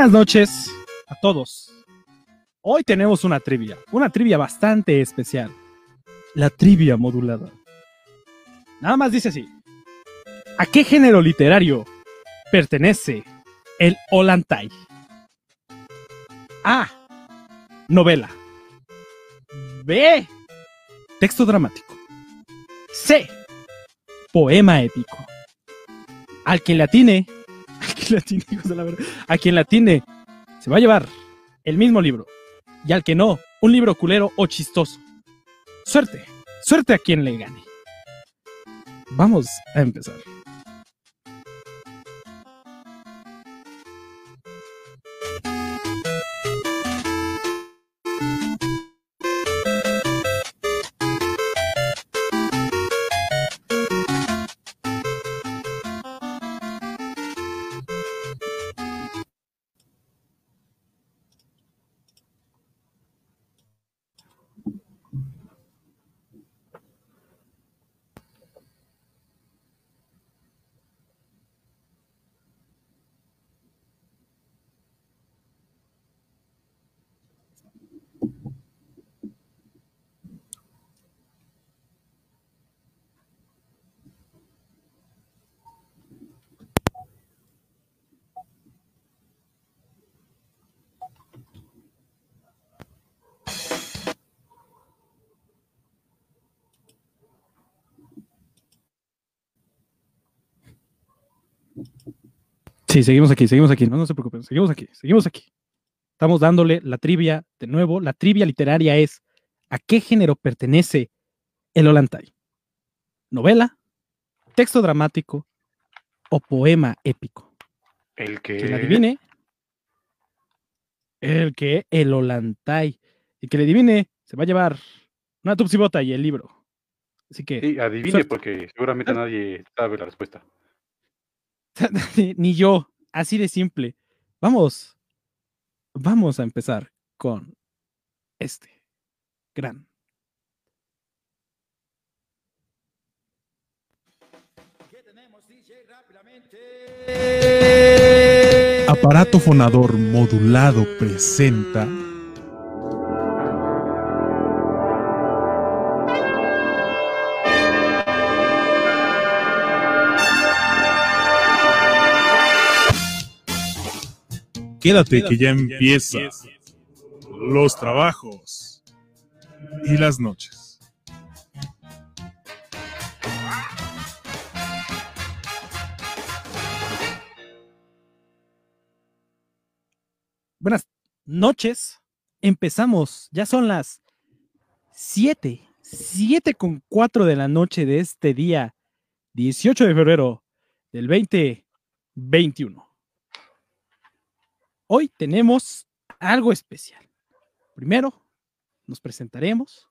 Buenas noches a todos. Hoy tenemos una trivia, una trivia bastante especial. La trivia modulada. Nada más dice así. ¿A qué género literario pertenece el Ollantay? A. Novela. B. Texto dramático. C. Poema épico. Al que le atine, la verga, a quien le atine, se va a llevar el mismo libro. Y al que no, un libro culero o chistoso. Suerte, suerte a quien le gane. Vamos a empezar. Sí, seguimos aquí, seguimos aquí, no, no se preocupen, seguimos aquí, seguimos aquí. Estamos dándole la trivia de nuevo. La trivia literaria es ¿a qué género pertenece el Ollantay? ¿Novela, texto dramático o poema épico? El que. Quien adivine. El que el Ollantay. Y que le adivine se va a llevar una tupsibota y el libro. Así que. Sí, adivine suerte. porque seguramente nadie sabe la respuesta. Ni yo, así de simple. Vamos, vamos a empezar con este gran. Aparato fonador modulado presenta Quédate que ya empieza los trabajos y las noches. Buenas noches. Empezamos. Ya son las 7, 7 con 4 de la noche de este día, 18 de febrero del 2021. Hoy tenemos algo especial. Primero, nos presentaremos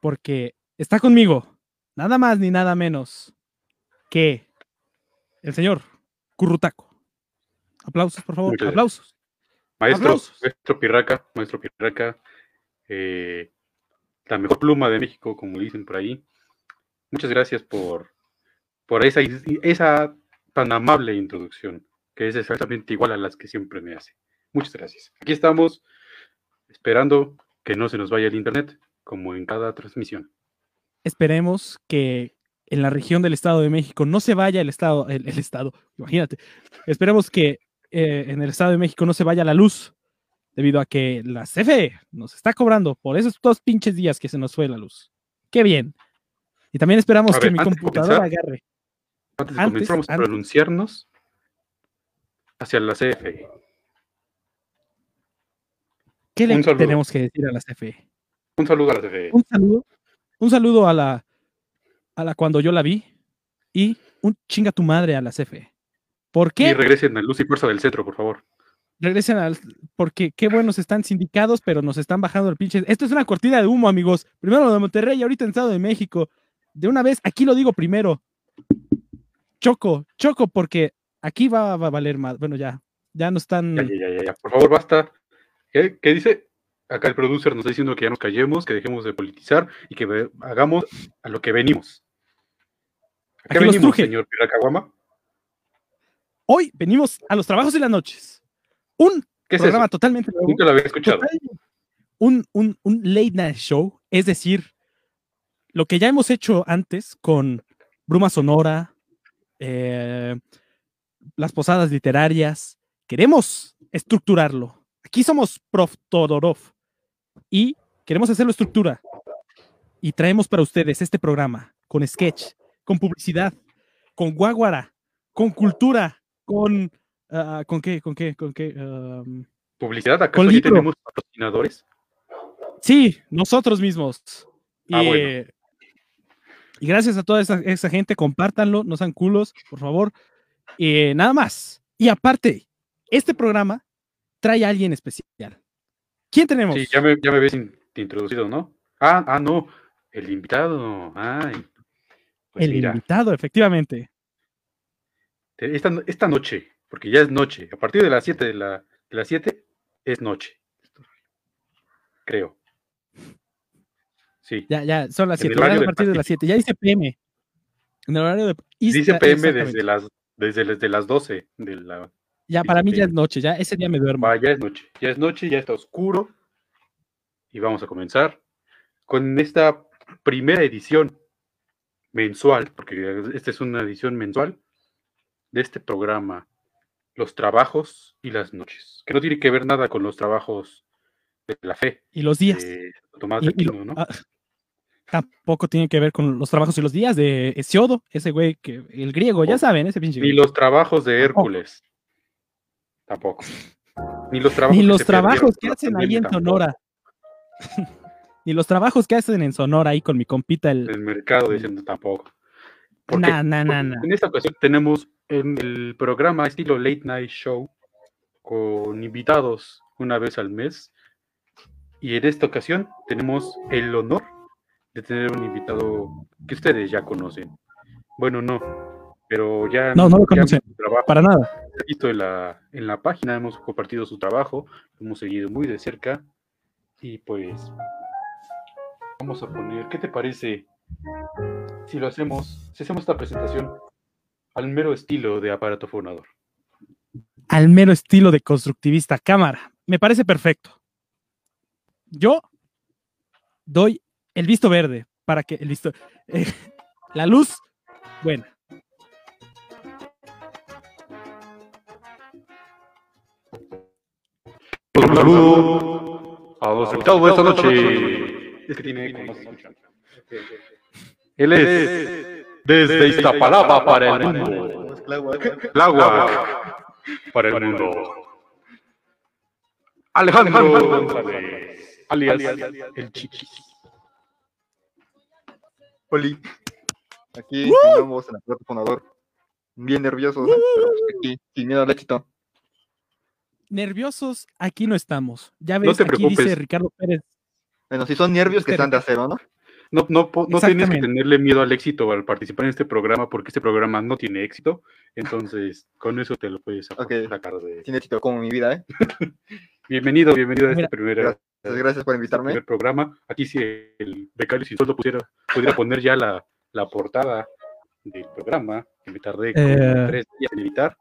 porque está conmigo nada más ni nada menos que el señor Currutaco. Aplausos, por favor. Aplausos. Maestro, Aplausos. maestro Pirraca, maestro Pirraca, eh, la mejor pluma de México, como dicen por ahí. Muchas gracias por, por esa, esa tan amable introducción, que es exactamente igual a las que siempre me hace. Muchas gracias. Aquí estamos esperando que no se nos vaya el internet, como en cada transmisión. Esperemos que en la región del Estado de México no se vaya el Estado, el, el Estado, imagínate. Esperemos que eh, en el Estado de México no se vaya la luz, debido a que la CFE nos está cobrando por esos dos pinches días que se nos fue la luz. Qué bien. Y también esperamos A que mi de computadora comenzar, agarre. Antes de Antes, comenzar, vamos a antes. pronunciarnos hacia la CFE. ¿Qué le tenemos que decir a la CFE? Un saludo a la CFE. Un saludo. Un saludo a la, a la cuando yo la vi y un chinga tu madre a la CFE. ¿Por Y qué? regresen a Luz y Fuerza del Centro, por favor. regresen al. Porque qué buenos están sindicados, pero nos están bajando el pinche. Esto es una cortina de humo, amigos. Primero lo de Monterrey y ahorita en Estado de México. De una vez, aquí lo digo primero. Choco, choco, porque aquí va, va a valer más. Bueno, ya. Ya no están. Ya, ya, ya, ya. Por favor, basta. ¿Qué, qué dice? Acá el producer nos está diciendo que ya nos callemos, que dejemos de politizar y que hagamos a lo que venimos. ¿A qué venimos, truje. señor Piracaguama? Hoy venimos a los trabajos de las noches. Un ¿Qué es programa eso? totalmente nuevo. Nunca lo había escuchado. Un, un, un late night show, es decir, lo que ya hemos hecho antes con Bruma Sonora, eh, las posadas literarias, queremos estructurarlo. Aquí somos Prof. Todorov y queremos hacerlo estructura. Y traemos para ustedes este programa con sketch, con publicidad, con guaguara, con cultura, con... ah, ¿Con qué? ¿Con qué? ¿Con qué? Um, ¿Publicidad? ¿Acaso Con ya tenemos patrocinadores? Sí, nosotros mismos. Y, Ah, bueno. y gracias a toda esa, esa gente, compártanlo, no sean culos, por favor. Y nada más. Y aparte, este programa trae a alguien especial. ¿Quién tenemos? Sí, ya me, ya me habías in- introducido, ¿no? Ah, ah, no. El invitado. Ay. Pues El mira, invitado, efectivamente. te- esta, esta noche, porque ya es noche, a partir de las 7 de, la, de las 7 es noche. Creo. Sí. Ya, ya, son las En el 7. Ya horario a partir de las 7. Ya dice PM. En el horario de. Dice PM desde las, desde, desde las 12 de la... Ya, para mí ya es noche. Ya ese día me duermo. Va, ya es noche, ya es noche, ya está oscuro. Y vamos a comenzar con esta primera edición mensual, porque esta es una edición mensual de este programa, Los Trabajos y las Noches, que no tiene que ver nada con los trabajos de la fe Y los días. de Tomás Y- de y lo- Aquino, ¿no? ah, tampoco tiene que ver con los trabajos y los días de Hesiodo, ese güey que el griego, ya Oh, saben, ese pinche. Ni los trabajos de. Hércules. Tampoco. Ni los trabajos, Ni que los perdieron trabajos que hacen ahí en tampoco. Sonora. Ni los trabajos que hacen en Sonora ahí con mi compita el. el mercado diciendo tampoco. Porque- Nah, nah, nah. En esta ocasión tenemos en el programa estilo Late Night Show con invitados una vez al mes. Y en esta ocasión tenemos el honor de tener un invitado que ustedes ya conocen. Bueno, no, pero ya No, no lo conocen. Para nada. he visto en la, en la página, hemos compartido su trabajo, lo hemos seguido muy de cerca y pues vamos a poner, ¿qué te parece si lo hacemos, si hacemos esta presentación al mero estilo de aparato fonador? Al mero estilo de constructivista cámara. Me parece perfecto. Yo doy el visto verde para que el visto. eh, la luz buena. Un saludo a los invitados de esta noche. Él es desde Iztapalapa para el mundo. Tláhuac para el mundo. Alejandro González, alias el Chiquis. Oli. Aquí andamos en el plato fonador. Bien nerviosos, ¿eh? pero aquí, sin miedo al éxito. Nerviosos, aquí no estamos. Ya No ves, te aquí preocupes. dice Ricardo Pérez. Bueno, si son nervios que están de acero, ¿no? No, no, no tienes que tenerle miedo al éxito al participar en este programa porque este programa no tiene éxito. Entonces, con eso te lo puedes sacar Ok. sacar de... Sin éxito como mi vida, ¿eh? Bienvenido, bienvenido a este Mira, primer, Gracias, gracias por invitarme. primer programa. Aquí si el becario sin sueldo pudiera poner ya la, la portada del programa, que me tardé como Eh. tres días en editar.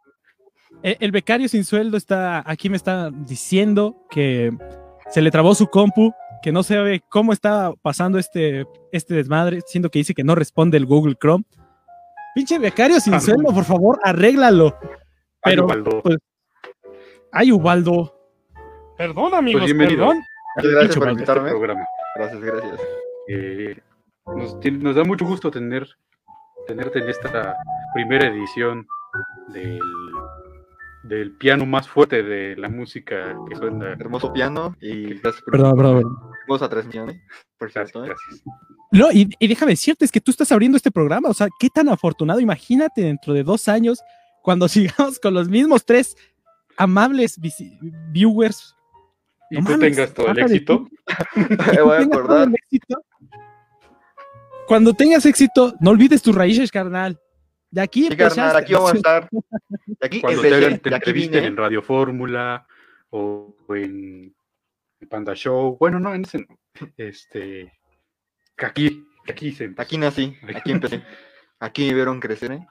Eh, El becario sin sueldo está aquí me está diciendo que se le trabó su compu, que no sabe cómo está pasando este, este desmadre, siendo que dice que no responde el Google Chrome. Pinche becario sin Ah, sueldo, por favor, arréglalo. Ay, Pero, Ubaldo. pues, ay, Ubaldo. Perdón, amigos, bienvenido. perdón. Gracias por este invitarme. programa. Gracias, gracias. Eh, nos, da mucho gusto tener tenerte en esta primera edición del, del piano más fuerte de la música que suena. Hermoso piano y gracias por Perdón, perdón. hermosa transmisión, ¿eh? Por cierto, ¿eh? gracias. No, y, y déjame decirte, es que tú estás abriendo este programa, o sea, qué tan afortunado, imagínate dentro de dos años, cuando sigamos con los mismos tres amables viewers. Y No tú mames, tengas todo el éxito. Me voy a acordar. el éxito. Cuando tengas éxito, no olvides tus raíces, carnal. De aquí Sí, carnal, aquí vamos a estar. De aquí Cuando te empecé, hagan, te de aquí entrevisten vine. en Radio Fórmula o en Panda Show. Bueno, no, en ese no. Este. Aquí, aquí se empezó. Aquí nací, aquí empecé. Aquí me vieron crecer, ¿eh?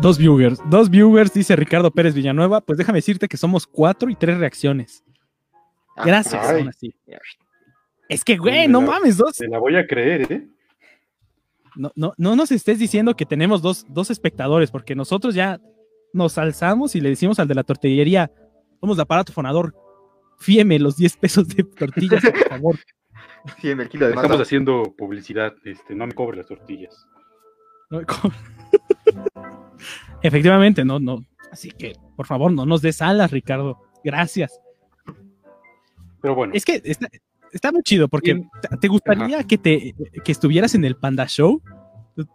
Dos viewers, dos viewers, dice Ricardo Pérez Villanueva. Pues déjame decirte que somos cuatro y tres reacciones. Ah, Gracias, ay. aún así. Es que, güey, no Me la- mames, dos. Te la voy a creer, ¿eh? No, no, no nos estés diciendo que tenemos dos, dos espectadores, porque nosotros ya nos alzamos y le decimos al de la tortillería, somos de aparato fonador, fíeme los 10 pesos de tortillas, por favor. Sí, el kilo de Estamos masa. haciendo publicidad, este, no me cobres las tortillas. No, co- Efectivamente, no, no. Así que, por favor, no nos des alas, Ricardo. Gracias. Pero bueno, Es que está, está muy chido, porque Bien. ¿te- ¿te gustaría que, te, que estuvieras en el Panda Show?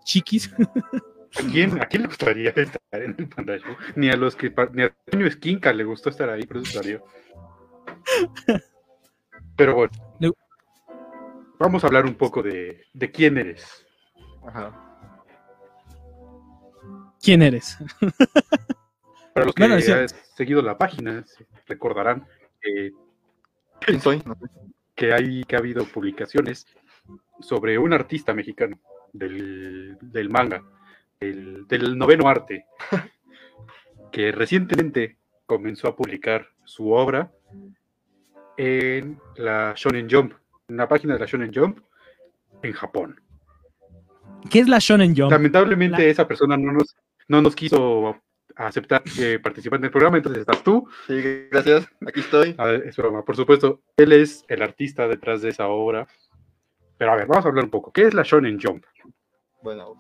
Chiquis. ¿a quién, ¿a quién le gustaría estar en el Panda Show? Ni a los que ni a Toño Esquinca le gustó estar ahí, por eso salió. Pero bueno, Le- vamos a hablar un poco de, de quién eres. Ajá. ¿Quién eres? Para los que Bueno, sí. han seguido la página, recordarán que, ¿Quién soy? No sé. que hay que ha habido publicaciones sobre un artista mexicano del, del manga, del, del noveno arte, que recientemente comenzó a publicar su obra en la Shonen Jump, en la página de la Shonen Jump en Japón. ¿Qué es la Shonen Jump? Lamentablemente esa persona no nos, no nos quiso aceptar que participar en el programa, entonces estás tú. Sí, gracias. Aquí estoy. A ver, es broma, por supuesto, él es el artista detrás de esa obra. Pero a ver, vamos a hablar un poco. ¿Qué es la Shonen Jump? Bueno,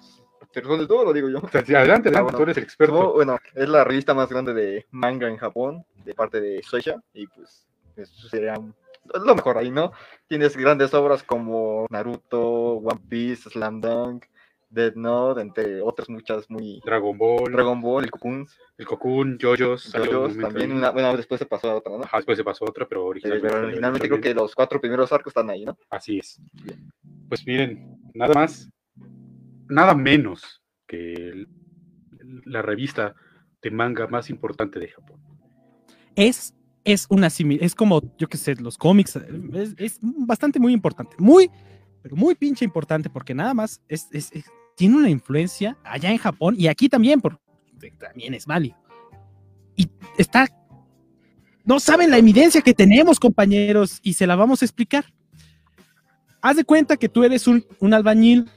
¿te responde todo o lo digo yo? Adelante, adelante, bueno. tú eres el experto. No, bueno, es la revista más grande de manga en Japón, de parte de Shueisha, y pues eso sería lo mejor ahí, ¿no? Tienes grandes obras como Naruto, One Piece, Slam Dunk, Death Note, entre otras muchas muy... Dragon Ball, Dragon Ball, el Cocoon, el Cocoon, JoJo's, momento también una, bueno, después se pasó a otra, ¿no? Ajá, después se pasó otra, pero Eh, originalmente. Pero originalmente creo que los cuatro primeros arcos están ahí, ¿no? Así es. Pues miren, nada más, nada menos que el- la revista de manga más importante de Japón. es, es una simil, es como, yo qué sé, los cómics, eh, es, es bastante muy importante, muy, pero muy pinche importante, porque nada más es, es- es- tiene una influencia allá en Japón y aquí también, porque también es válido. Y está, no saben la evidencia que tenemos, compañeros, y se la vamos a explicar. Haz de cuenta que tú eres un, un albañil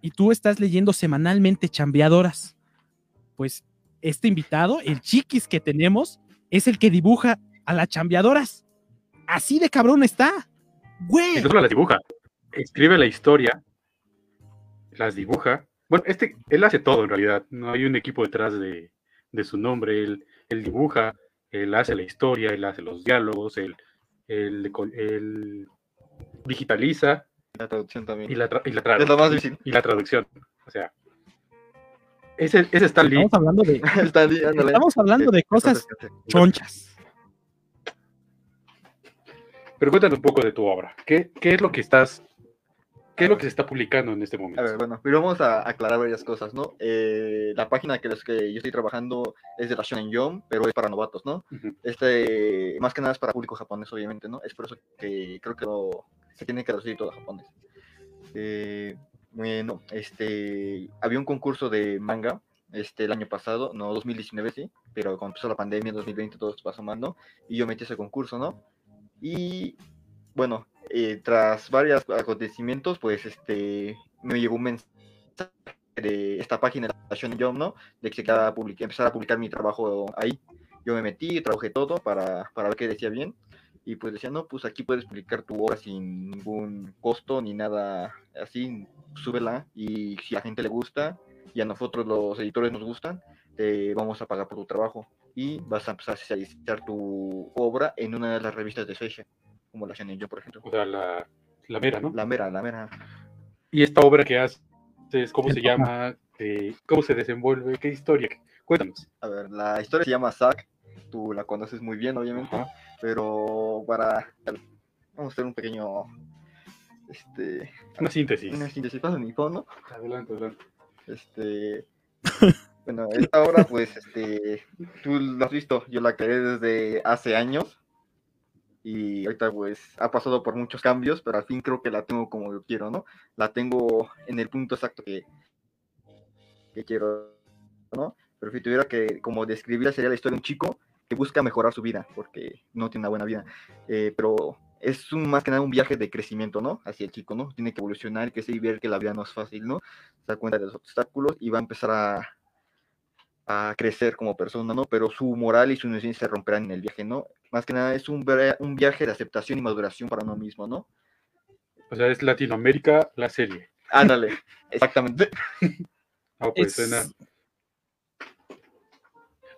y tú estás leyendo semanalmente chambeadoras. Pues este invitado, el chiquis que tenemos, es el que dibuja a las chambeadoras. Así de cabrón está. Güey. Solo las dibuja, escribe la historia, las dibuja. Bueno, este, él hace todo en realidad. No hay un equipo detrás de, de su nombre. Él, él dibuja, él hace la historia, él hace los diálogos, él, él, él digitaliza La traducción también. y la, tra- y la tra- Es lo más difícil. y la traducción. O sea, ese, ese Stan Lee. Estamos hablando de, estamos hablando de cosas chonchas. Pero cuéntanos un poco de tu obra. ¿Qué, qué es lo que estás, qué es lo que se está publicando en este momento? A ver, bueno, pero vamos a aclarar varias cosas, ¿no? Eh, la página que, es que yo estoy trabajando es de la Shonen Jump, pero es para novatos, ¿no? Ujú. Este, más que nada es para público japonés, obviamente, ¿no? Es por eso que creo que lo- se tiene que traducir todo a japonés. Eh, bueno, este, había un concurso de manga este, el año pasado, no 2019, sí, pero cuando empezó la pandemia en 2020 todo esto pasó mal, ¿no? Y yo metí ese concurso, ¿no? Y bueno, eh, tras varios acontecimientos, pues este, me llegó un mensaje de esta página, la Shonen Jump, ¿no? De que quedaba public- empezar a publicar mi trabajo ahí. Yo me metí, trabajé todo para, para ver qué decía bien. Y pues decía, no, pues aquí puedes publicar tu obra sin ningún costo ni nada así, súbela. Y si a la gente le gusta y a nosotros los editores nos gustan, te vamos a pagar por tu trabajo. Y vas a empezar a socializar tu obra en una de las revistas de Shueisha, como la Shonen Jump, por ejemplo. O sea, la, la mera, ¿no? La mera, la mera. Y esta obra que haces, ¿cómo se llama? Eh, ¿Cómo se desenvuelve? ¿Qué historia? Cuéntanos. A ver, la historia se llama Zack. Tú la conoces muy bien, obviamente. Ajá. Pero para. Vamos a hacer un pequeño. Este. Una síntesis. Una síntesis. Pasa mi phone, ¿no? Adelante, adelante. Este. Bueno, esta obra, pues, este. Tú lo has visto. Yo la creé desde hace años. Y ahorita, pues, ha pasado por muchos cambios. Pero al fin creo que la tengo como yo quiero, ¿no? La tengo en el punto exacto que. que quiero, ¿no? pero si tuviera que como describirla sería la historia de un chico que busca mejorar su vida porque no tiene una buena vida, eh, pero es un, más que nada un viaje de crecimiento, ¿no? Hacia el chico, ¿no? Tiene que evolucionar, que y ver que la vida no es fácil, ¿no? Se da cuenta de los obstáculos y va a empezar a, a crecer como persona, ¿no? Pero su moral y su inocencia se romperán en el viaje, ¿no? Más que nada es un, un viaje de aceptación y maduración para uno mismo, ¿no? O sea, es Latinoamérica la serie. Ándale, exactamente. Ah, pues Es- suena.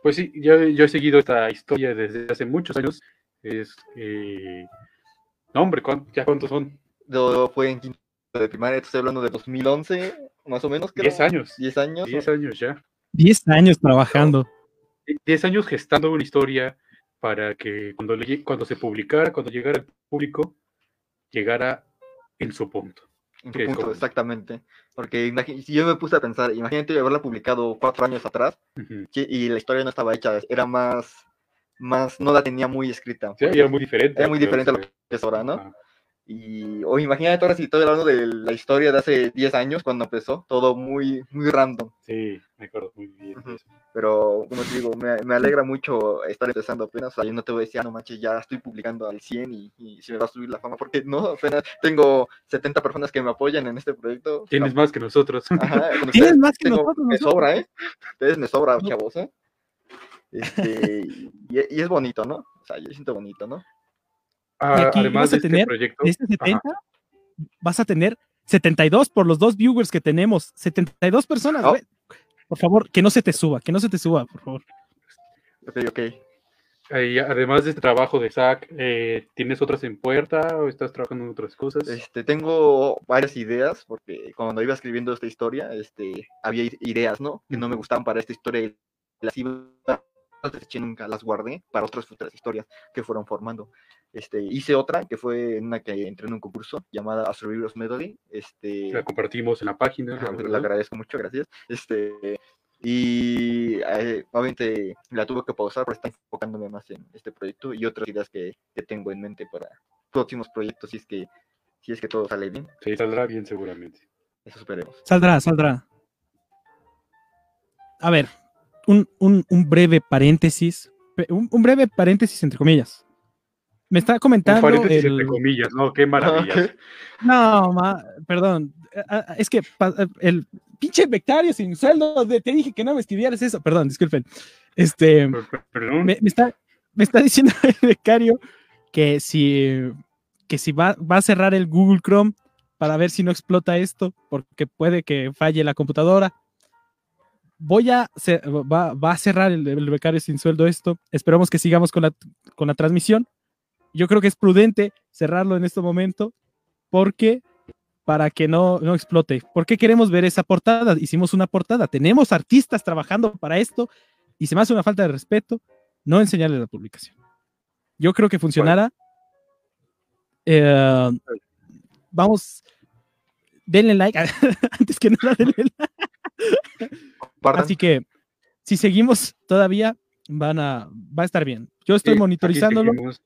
Pues sí, yo, yo he seguido esta historia desde hace muchos años. Es. eh, No, hombre, ¿cuán- ¿ya cuántos son? Yo fue en quinto de primaria, estoy hablando de 2011, más o menos, creo. 10 años. 10 años. 10 años ya. 10 años trabajando. 10 años gestando una historia para que cuando, le cuando se publicara, cuando llegara al público, llegara en su punto. En punto, como- exactamente. Porque si yo me puse a pensar, imagínate haberla publicado cuatro años atrás y la historia no estaba hecha, era más, más, no la tenía muy escrita. Sí, era muy diferente. Era muy diferente a lo que es ahora, ¿no? Y, o imagínate ahora si estoy hablando de la historia de hace 10 años, cuando empezó, todo muy, muy random. Sí, me acuerdo muy bien. Pero, como te digo, me, me alegra mucho estar empezando apenas. O sea, yo no te voy a decir, "Ah, no manches, ya estoy publicando al 100 y, y se me va a subir la fama, porque no, apenas tengo 70 personas que me apoyan en este proyecto. Tienes más que nosotros. Ajá, Tienes ustedes más que tengo- nosotros, Me sobra, ¿eh? Ustedes me sobra, No. chavos, ¿eh? Este, y, y es bonito, ¿no? O sea, yo siento bonito, ¿no? Ah, aquí además vas a de este tener proyecto. De este ajá, 70, vas a tener 72 por los dos viewers que tenemos. 72 personas, Oh. Por favor, que no se te suba, que no se te suba, por favor. Ok, además de este trabajo de Zack, eh, ¿tienes otras en puerta o estás trabajando en otras cosas? Este, tengo varias ideas, porque cuando iba escribiendo esta historia, este, había ideas, ¿no? Que no me gustaban para esta historia y las iba las deseché, nunca las guardé para otras futuras historias que fueron formando. Este, hice otra que fue en una que entré en un concurso llamada Astrovirus Medley. Este, La compartimos en la página. Le agradezco mucho, gracias. Este, y eh, obviamente la tuve que pausar por estar enfocándome más en este proyecto y otras ideas que, que tengo en mente para próximos proyectos, si es que, si es que todo sale bien. Sí, saldrá bien seguramente. Eso esperemos. Saldrá, saldrá. A ver, un, un- un breve paréntesis. Un, un breve paréntesis entre comillas. Me está Un comentando paréntesis el... entre comillas, ¿no? Qué maravilla. No, ma- perdón. Ah, ah, Es que el pinche bectario sin sueldo, de- te dije que no me escribieras eso. Perdón, disculpen. Este, Perdón. me está, me está diciendo el becario que si, que si va, va a cerrar el Google Chrome para ver si no explota esto, porque puede que falle la computadora. Voy a, va, va a cerrar el, el becario sin sueldo esto. Esperamos que sigamos con la, con la transmisión. Yo creo que es prudente cerrarlo en este momento, porque para que no, no explote. ¿Por qué queremos ver esa portada? Hicimos una portada. Tenemos artistas trabajando para esto y se me hace una falta de respeto no enseñarle la publicación. Yo creo que funcionará. Eh, vamos, denle like. Antes que nada, denle like. Compartan. Así que si seguimos todavía, van a, va a estar bien. Yo estoy Sí, monitorizándolo. seguimos.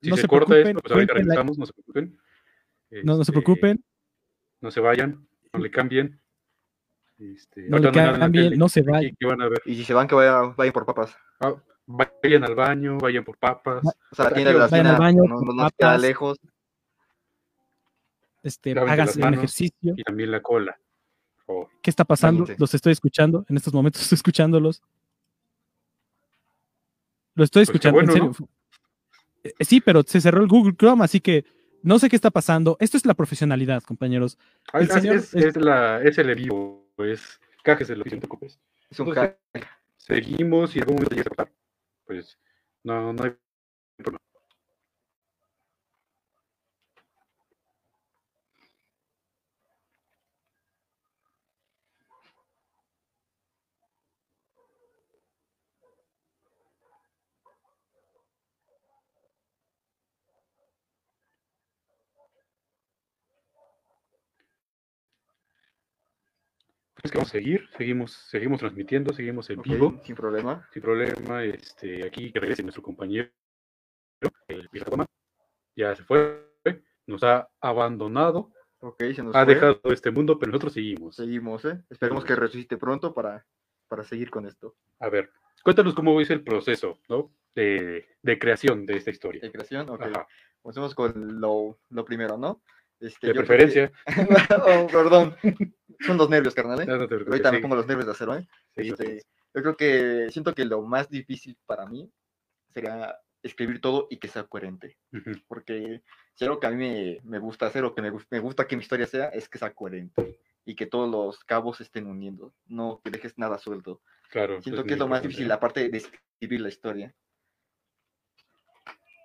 Si No se, se corta preocupen, esto, pues ahorita regresamos, no se preocupen. No, no se Este, preocupen. No se vayan, no le cambien. Este, No le la cambien, no se vayan. que van a ver. Y si se van, que vayan, vayan por papas. Ah, vayan al baño, vayan por papas. O sea, la de la vayan al baño, no, no queda lejos. Este, manos. ejercicio. y también la cola. ¿Qué está pasando? Los estoy escuchando. En estos momentos estoy escuchándolos. Lo estoy Pues escuchando, en serio. Eh, Sí, pero se cerró el Google Chrome, así que no sé qué está pasando. Esto es la profesionalidad, compañeros. Ah, El ah, señor es, es- es la, es el en vivo, es cájese lo que no te preocupes. Es un Entonces. Seguimos y algún momento llega a cortar. Pues no, no hay problema. Es que vamos a seguir, seguimos, seguimos transmitiendo, seguimos en vivo, sin problema. sin problema. Este, aquí que regrese nuestro compañero, el Pirata. Ya se fue, nos ha abandonado, Ok, se nos ha fue. dejado este mundo, pero nosotros seguimos. Seguimos, ¿eh? Esperemos que resucite pronto para para seguir con esto. A ver, cuéntanos cómo es el proceso, ¿no? De, de creación de esta historia. De creación, ok. Ajá. Comencemos con lo, lo primero, ¿no? Este, De preferencia. que- Oh, perdón. Son los nervios, carnal, ¿eh? No, no te preocupes, Ahorita me pongo los nervios de acero, ¿eh? sí, Este, sí. yo creo que siento que lo más difícil para mí sería escribir todo y que sea coherente. Porque si algo que a mí me, me gusta hacer o que me, me gusta que mi historia sea, es que sea coherente y que todos los cabos estén uniendo, no que dejes nada suelto. Claro. Siento que es lo más difícil, aparte de escribir la historia.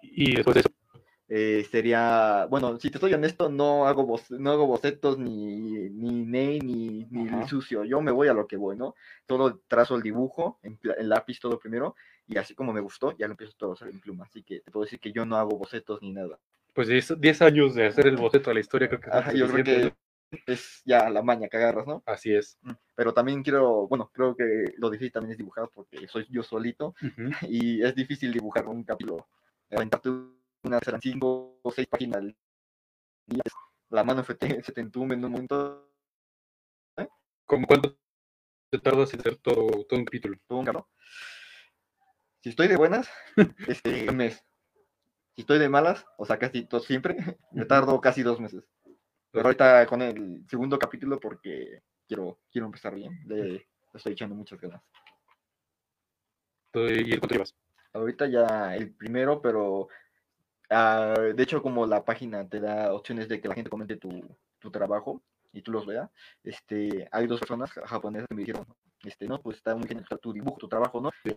Y después de eso, Eh, sería, bueno, si te soy honesto, no hago, boce- no hago bocetos ni, ni ney ni, ni Ajá. sucio. Yo me voy a lo que voy, ¿no? Todo trazo el dibujo, en, en lápiz todo primero, y así como me gustó, ya lo empiezo todo a hacer en pluma. Así que te puedo decir que yo no hago bocetos ni nada. pues 10 10 años de hacer el boceto de la historia, creo que Ajá, yo creo suficiente, que es ya la maña que agarras, ¿no? Así es. Mm, Pero también quiero, bueno, creo que lo difícil también es dibujar porque soy yo solito y es difícil dibujar un capítulo. Serán cinco o seis páginas. al día, La mano se te, se te entume en un momento. ¿Cómo cuánto te tardas en hacer todo, todo un capítulo? todo un cabrón. Si estoy de buenas, este, un mes. Si estoy de malas, o sea, casi todo siempre, me tardo casi dos meses. Pero ahorita con el segundo capítulo porque quiero, quiero empezar bien. Le, le estoy echando muchas ganas. ¿Y cuánto llevas? Ahorita ya el primero, pero ah, de hecho como la página te da opciones de que la gente comente tu, tu trabajo y tú los veas, este, hay dos personas ja- japonesas que me dijeron, este, no, pues está muy genial tu dibujo, tu trabajo, ¿no? Y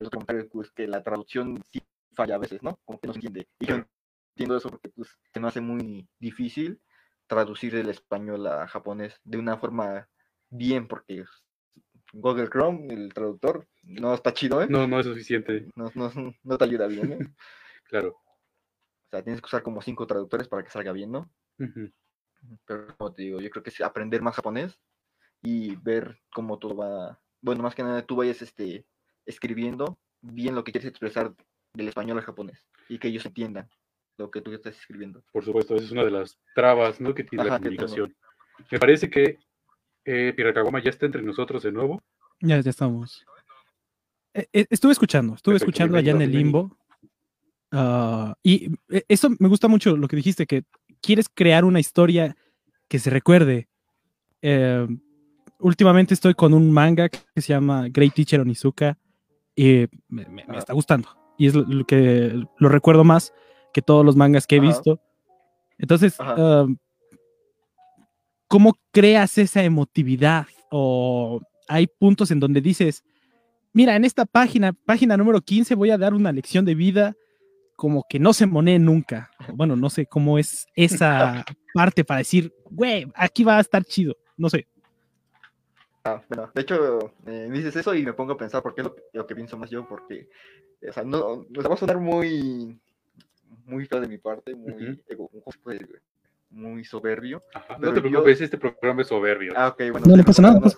el comentario pues que la traducción sí falla a veces, ¿no? Como que no se entiende. Y yo entiendo eso porque pues se me hace muy difícil traducir el español a japonés de una forma bien porque Google Chrome, el traductor, no está chido, ¿eh? No, no es suficiente, no, no, no te ayuda bien, ¿eh? claro. O sea, tienes que usar como cinco traductores para que salga bien, ¿no? Pero como te digo, yo creo que es aprender más japonés y ver cómo todo va. Bueno, más que nada tú vayas este, escribiendo bien lo que quieres expresar del español al japonés y que ellos entiendan lo que tú estás escribiendo. Por supuesto, esa es una de las trabas ¿no? que tiene la Ajá, comunicación. Me parece que eh, Piracagoma ya está entre nosotros de nuevo. Ya, ya estamos. Eh, eh, estuve escuchando, estuve Perfecto, escuchando allá en el limbo. Ah, y eh, eso me gusta mucho lo que dijiste, que quieres crear una historia que se recuerde. Eh, últimamente estoy con un manga que se llama Great Teacher Onizuka y me, me- me Ajá. está gustando. Y es lo, que lo recuerdo más que todos los mangas que he visto. Entonces, ah, ¿cómo creas esa emotividad? O hay puntos en donde dices, mira, en esta página, página número 15, voy a dar una lección de vida como que no se monee nunca. Bueno, no sé cómo es esa parte para decir, güey, aquí va a estar chido. No sé. Ah, bueno, de hecho, eh, me dices eso y me pongo a pensar porque es lo, que- lo que pienso más yo, porque, o sea, no, sea, va a sonar muy, muy feo de mi parte, muy, ego- ¿cómo se puede decir? muy soberbio. Ajá, no te yo- preocupes, este programa es soberbio. Ah, ok, bueno. No le pasa nada, no,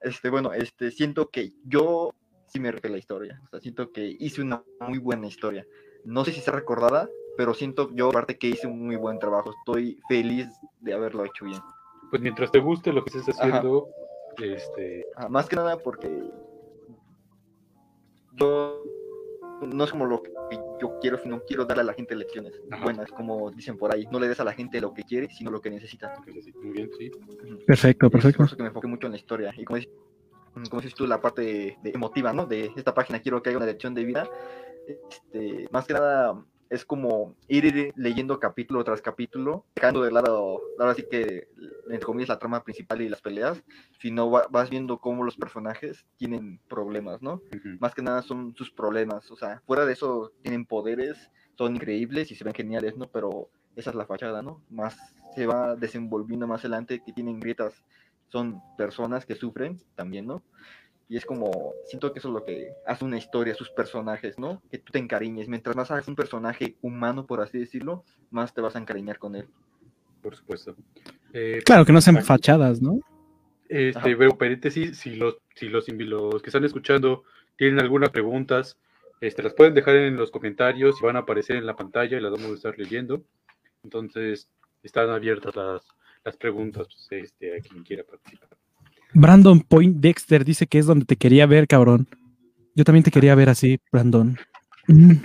Este, bueno, este, siento que yo sí me refiero la historia. O sea, siento que hice una muy buena historia. No sé si sea recordada, pero siento yo, aparte que hice un muy buen trabajo. Estoy feliz de haberlo hecho bien. Pues mientras te guste lo que estés Ajá. haciendo, este, Ah, más que nada porque yo no es como lo que yo quiero, sino quiero darle a la gente lecciones Ajá. buenas, como dicen por ahí. No le des a la gente lo que quiere, sino lo que necesita. muy bien, sí. Perfecto, Es perfecto. por eso que me enfoqué mucho en la historia. Y como, dices- como dices tú, la parte de, de emotiva, ¿no? De esta página quiero que haya una lección de vida. Este, más que nada es como ir leyendo capítulo tras capítulo, dejando de lado, ahora sí que, entre comillas, la trama principal y las peleas, sino va- vas viendo cómo los personajes tienen problemas, ¿no? Ujú. Más que nada son sus problemas, o sea, fuera de eso tienen poderes, son increíbles y se ven geniales, ¿no? Pero esa es la fachada, ¿no? Más se va desenvolviendo más adelante que tienen grietas, son personas que sufren también, ¿no? Y es como, siento que eso es lo que hace una historia, sus personajes, ¿no? Que tú te encariñes. Mientras más hagas un personaje humano, por así decirlo, más te vas a encariñar con él. Por supuesto. Eh, Claro, que no sean fachadas, ¿no? Este, breve paréntesis, si los, si los, los que están escuchando tienen algunas preguntas, este, las pueden dejar en los comentarios y van a aparecer en la pantalla y las vamos a estar leyendo. Entonces, están abiertas las, las preguntas pues, este, a quien quiera participar. Brandon Point Dexter dice que es donde te quería ver, cabrón. Yo también te quería ver así, Brandon. Un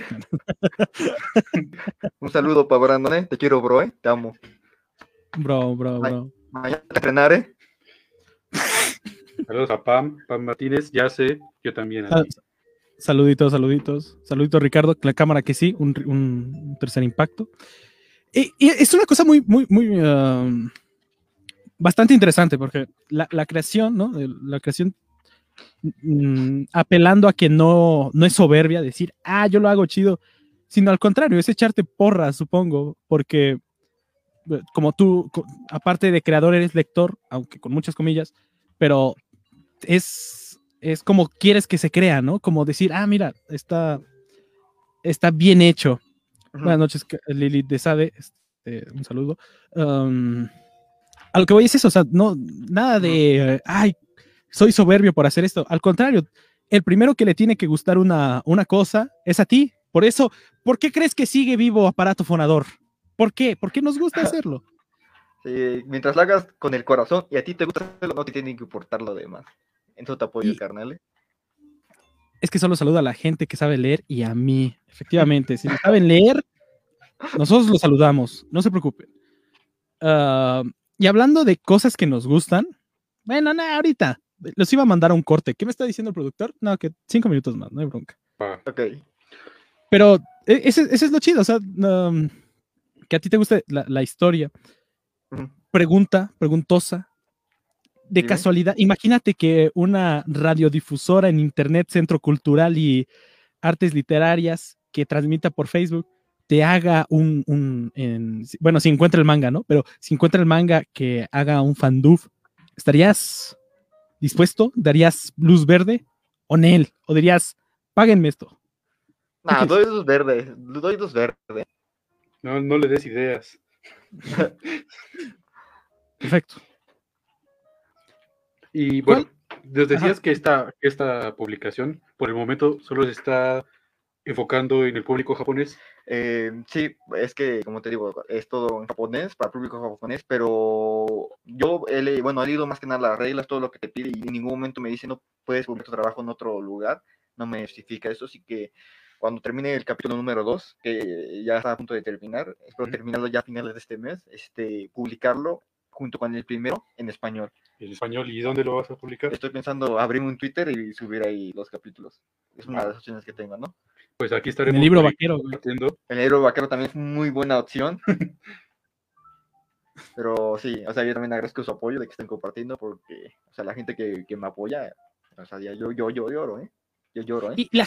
saludo para Brandon, ¿eh? Te quiero, bro, ¿eh? Te amo. Bro, bro, bro. Mañana a entrenar, ¿eh? Saludos a Pam, Pam Martínez, ya sé, yo también. a. Saluditos, saluditos. Saluditos, Ricardo. La cámara que sí, un, un tercer impacto. Y, y es una cosa muy, muy, muy. um, bastante interesante porque la, la creación, ¿no? La creación. mm, apelando a que no, no es soberbia decir, ah, yo lo hago chido, sino al contrario, es echarte porras, supongo, porque eh, como tú, aparte de creador, eres lector, aunque con muchas comillas, pero es, es como quieres que se crea, ¿no? Como decir, ah, mira, está, está bien hecho. Buenas noches, Lilith de Sade, este, un saludo. Um, a lo que voy es eso, o sea, no, nada de, ay, soy soberbio por hacer esto. Al contrario, el primero que le tiene que gustar una, una cosa es a ti. Por eso, ¿por qué crees que sigue vivo aparato fonador? ¿Por qué? ¿Por qué nos gusta hacerlo? Sí, mientras lo hagas con el corazón y a ti te gusta hacerlo, no te tiene que importar lo demás. En eso te apoyo, Y- carnal. ¿eh? Es que solo saluda a la gente que sabe leer y a mí. Efectivamente, si no saben leer, nosotros los saludamos, no se preocupen. Ah, y hablando de cosas que nos gustan, bueno, no, ahorita los iba a mandar a un corte. ¿Qué me está diciendo el productor? No, que cinco minutos más, no hay bronca. Ok. Pero e- ese, ese es lo chido, o sea, um, que a ti te guste la, la historia. Pregunta, preguntosa. De casualidad, imagínate que una radiodifusora en Internet, Centro Cultural y Artes Literarias que transmita por Facebook, te haga un, un en- bueno, si encuentra el manga, ¿no? Pero si encuentra el manga que haga un fanduf, ¿estarías dispuesto? ¿Darías luz verde? ¿O Nel? ¿O dirías, páguenme esto? Qué- doy dos verdes. Doy dos verdes. No, no le des ideas. Perfecto. Y ¿Cuál? bueno, nos decías que esta, que esta publicación por el momento solo se está enfocando en el público japonés. Eh, sí, es que, como te digo, es todo en japonés, para público japonés, pero yo he, le- bueno, he leído más que nada las reglas, todo lo que te pide, y en ningún momento me dice no puedes publicar tu trabajo en otro lugar, no me justifica eso, así que cuando termine el capítulo número 2, que ya está a punto de terminar, espero terminarlo ya a finales de este mes, este, publicarlo junto con el primero en español. En español, ¿y dónde lo vas a publicar? Estoy pensando abrir un Twitter y subir ahí los capítulos. Es una Ah. de las opciones que tengo, ¿no? Pues aquí En estaremos. el libro vaquero, güey. El héroe vaquero también es muy buena opción. Pero sí, o sea, yo también agradezco su apoyo de que estén compartiendo porque, o sea, la gente que, que me apoya, o sea, ya yo, yo, yo lloro, ¿eh? Yo lloro, ¿eh? Y la.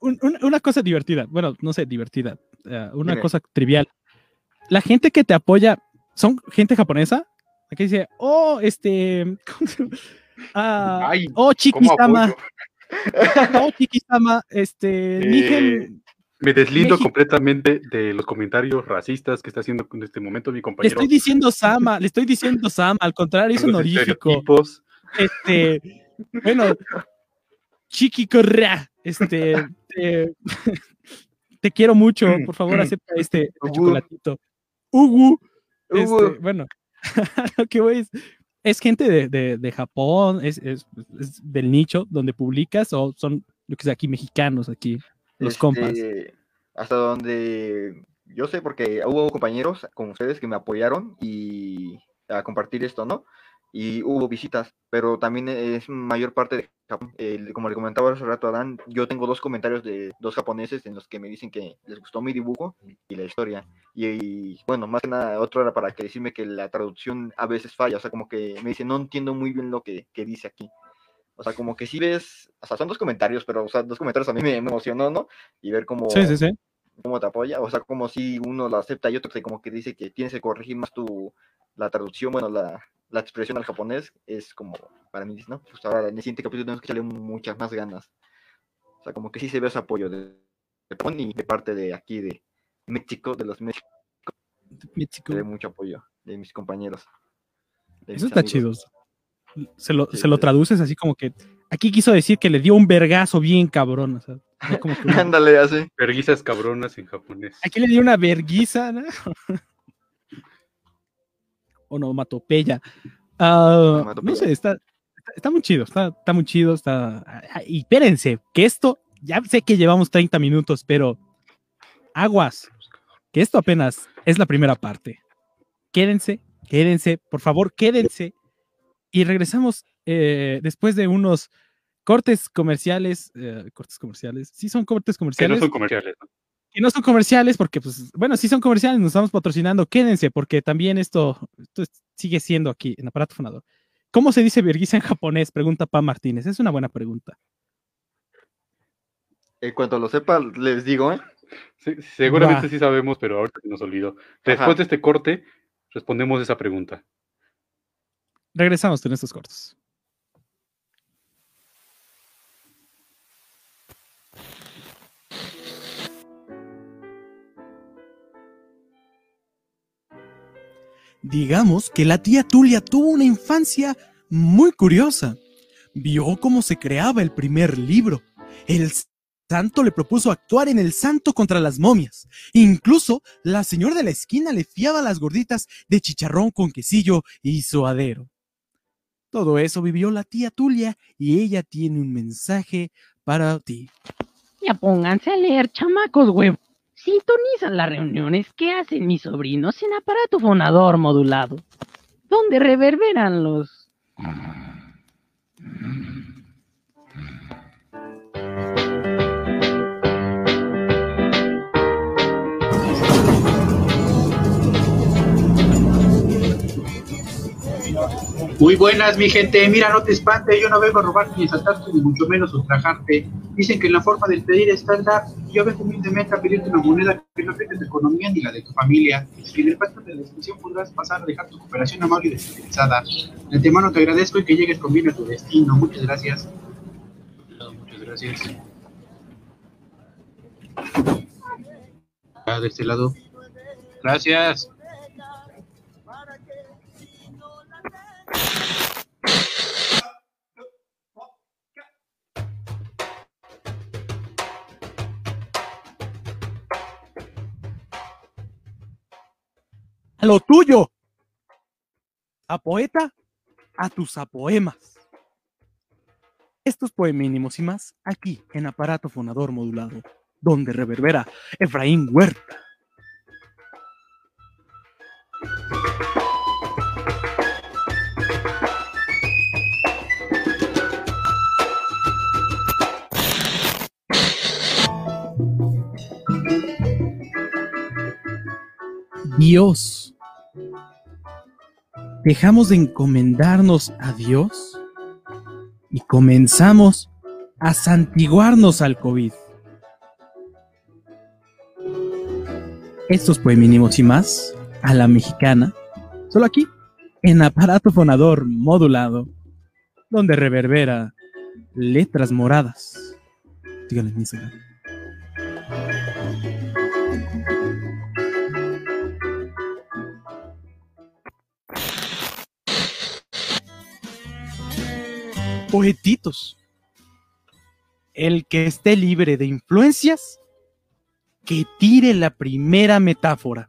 Un- un- una cosa divertida, bueno, no sé, divertida, eh, una Dime. cosa trivial. La gente que te apoya, ¿son gente japonesa? Aquí dice, oh, este. Ah, Ay, oh, ¿Cómo Chiquisama, este, Eh, Nigen, Me deslindo México- completamente de los comentarios racistas que está haciendo en este momento mi le compañero. estoy diciendo Sama, le estoy diciendo Sama, al contrario, es honorífico. Este, bueno, Chiqui Correa, este, te, te quiero mucho, por favor, acepta este, este Ugu. chocolatito. Ugu, este, bueno, lo que voy es, es gente de, de- de Japón, es, es- es del nicho donde publicas, o son, yo que sé, aquí mexicanos, aquí, los compas. este, Hasta donde yo sé, porque hubo compañeros como ustedes que me apoyaron y a compartir esto, ¿no? Y hubo visitas, pero también es mayor parte de Japón. El- como le comentaba hace rato a Dan, yo tengo dos comentarios de dos japoneses en los que me dicen que les gustó mi dibujo y la historia. Y, y, bueno, más que nada, otro era para que decirme que la traducción a veces falla, o sea, como que me dicen, no entiendo muy bien lo que, que dice aquí. O sea, como que si ves, o sea, son dos comentarios, pero, o sea, dos comentarios a mí me, me emocionó, ¿no? Y ver cómo, Sí, sí, sí. Cómo te apoya, o sea, como si uno lo acepta y otro que como que dice que tienes que corregir más tu, la traducción, bueno, la, la expresión al japonés, es como, para mí, ¿no? Pues ahora en el siguiente capítulo tenemos que echarle muchas más ganas. O sea, como que sí se ve ese apoyo de, de Japón y de parte de aquí, de México, de los México, Mítico. se ve mucho apoyo de mis compañeros. de Eso mis está amigos. chido. Se lo, Sí, se lo traduces así como que, aquí quiso decir que le dio un vergazo bien cabrón, o sea, no como que una- Ándale, así. Verguizas cabronas en japonés. Aquí le dio una verguiza, ¿no? Onomatopeya. No Onomatopeya. sé, está, está muy chido, está, está muy chido, está... ah, Y espérense, que esto, ya sé que llevamos 30 minutos, pero aguas, que esto apenas es la primera parte. Quédense, quédense, por favor, quédense. Y regresamos eh, después de unos cortes comerciales, eh, cortes comerciales, sí son cortes Que no comerciales, son comerciales. ¿no? y no son comerciales porque, pues, bueno, sí son comerciales, nos estamos patrocinando, quédense, porque también esto, esto es- sigue siendo aquí en aparato fonador. ¿Cómo se dice vergüenza en japonés? Pregunta Pa Martínez. Es una buena pregunta. En cuanto lo sepa, les digo, ¿eh? Sí, seguramente Va. sí sabemos, pero ahorita se nos olvidó. Después Ajá. de este corte, respondemos esa pregunta. Regresamos con estos cortos. Digamos que la tía Tulia tuvo una infancia muy curiosa. Vio cómo se creaba el primer libro. El santo le propuso actuar en El Santo contra las momias. Incluso la señora de la esquina le fiaba las gorditas de chicharrón con quesillo y suadero. Todo eso vivió la tía Tulia y ella tiene un mensaje para ti. Ya pónganse a leer, chamacos, huevo. Sintonizan las reuniones que hacen mis sobrinos en aparato fonador modulado, donde reverberan los... Muy buenas, mi gente. Mira, no te espantes. Yo no vengo a robarte ni asaltarte, ni mucho menos ultrajarte. Dicen que en la forma del pedir el dar. Yo vengo humildemente a pedirte una moneda que no afecte tu economía ni la de tu familia. En el pacto de la descripción podrás pasar a dejar tu cooperación amable y desinteresada. De antemano te agradezco y que llegues con bien a tu destino. Muchas gracias. Muchas gracias. Ah, de este lado. Gracias. Lo tuyo. A poeta, a tus apoemas. Estos poemínimos y más aquí en aparato fonador modulado, donde reverbera Efraín Huerta. Dios. Dejamos de encomendarnos a Dios y comenzamos a santiguarnos al COVID. Estos poemínimos y más a la mexicana, solo aquí, en aparato fonador modulado, donde reverbera letras moradas. Díganle en Instagram. Poetitos. El que esté libre de influencias, que tire la primera metáfora.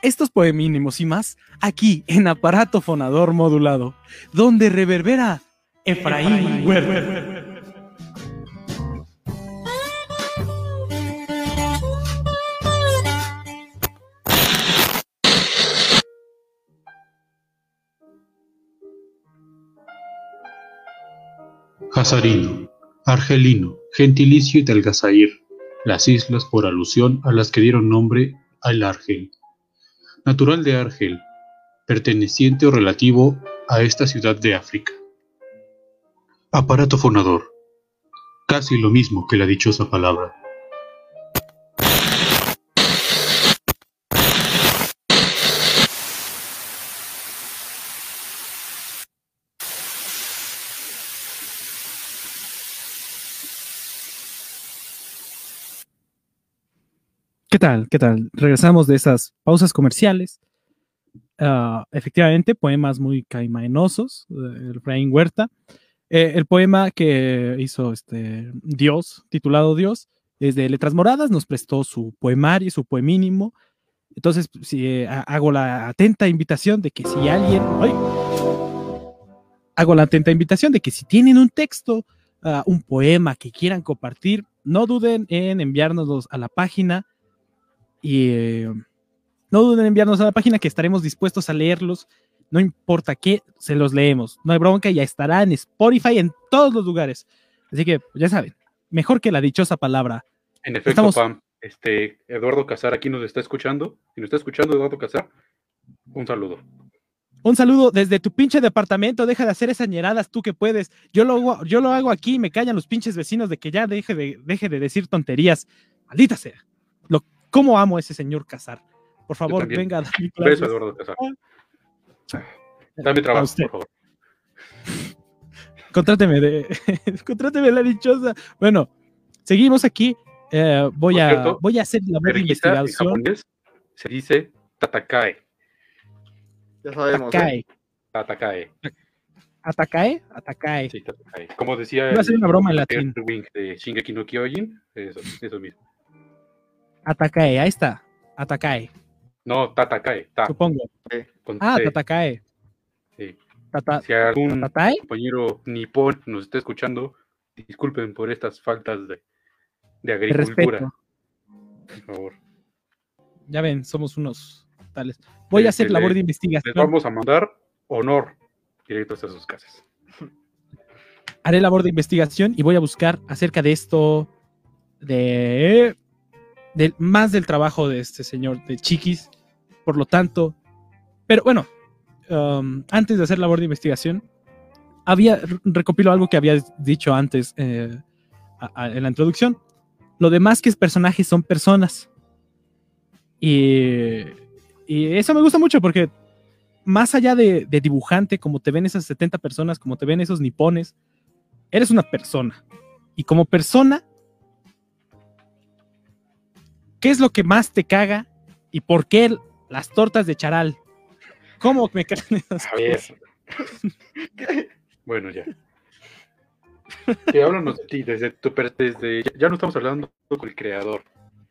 Estos poemínimos y más aquí en aparato fonador modulado, donde reverbera Efraín. Argelino, gentilicio de Algazair, las islas por alusión a las que dieron nombre al Argel. Natural de Argel, perteneciente o relativo a esta ciudad de África. Aparato fonador, casi lo mismo que la dichosa palabra. Tal? ¿Qué tal? Regresamos de esas pausas comerciales. Ah, efectivamente, poemas muy caimaenosos, eh, el Efraín Huerta. Eh, el poema que hizo este Dios, titulado Dios, es de Letras Moradas, nos prestó su poemario, su poemínimo. Entonces, si, eh, ha- hago la atenta invitación de que si alguien... ¡Ay! hago la atenta invitación de que si tienen un texto, ah, un poema que quieran compartir, no duden en enviárnoslos a la página y eh, no duden en enviarnos a la página que estaremos dispuestos a leerlos. No importa qué, se los leemos. No hay bronca, ya estará en Spotify, en todos los lugares. Así que, ya saben, mejor que la dichosa palabra. En efecto, Estamos- Pam, este, Eduardo Casar aquí nos está escuchando. Si nos está escuchando Eduardo Casar, un saludo. Un saludo desde tu pinche departamento. Deja de hacer esas ñeradas tú que puedes. Yo lo, hago- yo lo hago aquí y me callan los pinches vecinos de que ya deje de, deje de decir tonterías. Maldita sea. ¿Cómo amo a ese señor Casar? Por favor, venga a beso. Eduardo Casar. Dame trabajo, por favor. Contráteme de. Contráteme la dichosa. Bueno, seguimos aquí. Eh, voy, Por a, cierto, voy a hacer la en investigación. japonés se dice Tatakae. Ya sabemos. ¿eh? Atakae. Tatakae. Atakae. Atakae. Sí, Tatakae. Como decía Iba a hacer una broma en el latín. Wing de Shingeki no Kyojin, eso, eso mismo. Atakae. Ahí está. Atakae. No, Tatakae. Ta, Supongo. con Ah, Tatakae. sí. Tata, Si algún ¿Tatae? compañero nipón nos está escuchando, disculpen por estas faltas de, agricultura, respeto. por favor. Ya ven, somos unos tales. Voy a hacer Este, labor le- de Les investigación. vamos a mandar honor directos a sus casas. Haré labor de investigación y voy a buscar acerca de esto, de, del- más del trabajo de este señor de Chiquis. Por lo tanto, pero bueno, um, antes de hacer labor de investigación, había recopilo algo que había dicho antes eh, en la introducción. Lo demás que es personajes son personas. Y, y eso me gusta mucho porque más allá de, de dibujante, como te ven esas 70 personas, como te ven esos nipones, eres una persona. Y como persona, ¿qué es lo que más te caga y por qué las tortas de charal? ¿Cómo me cagan esas A ver. bueno, ya. Sí, háblanos de ti, desde tu desde, ya no estamos hablando con el creador,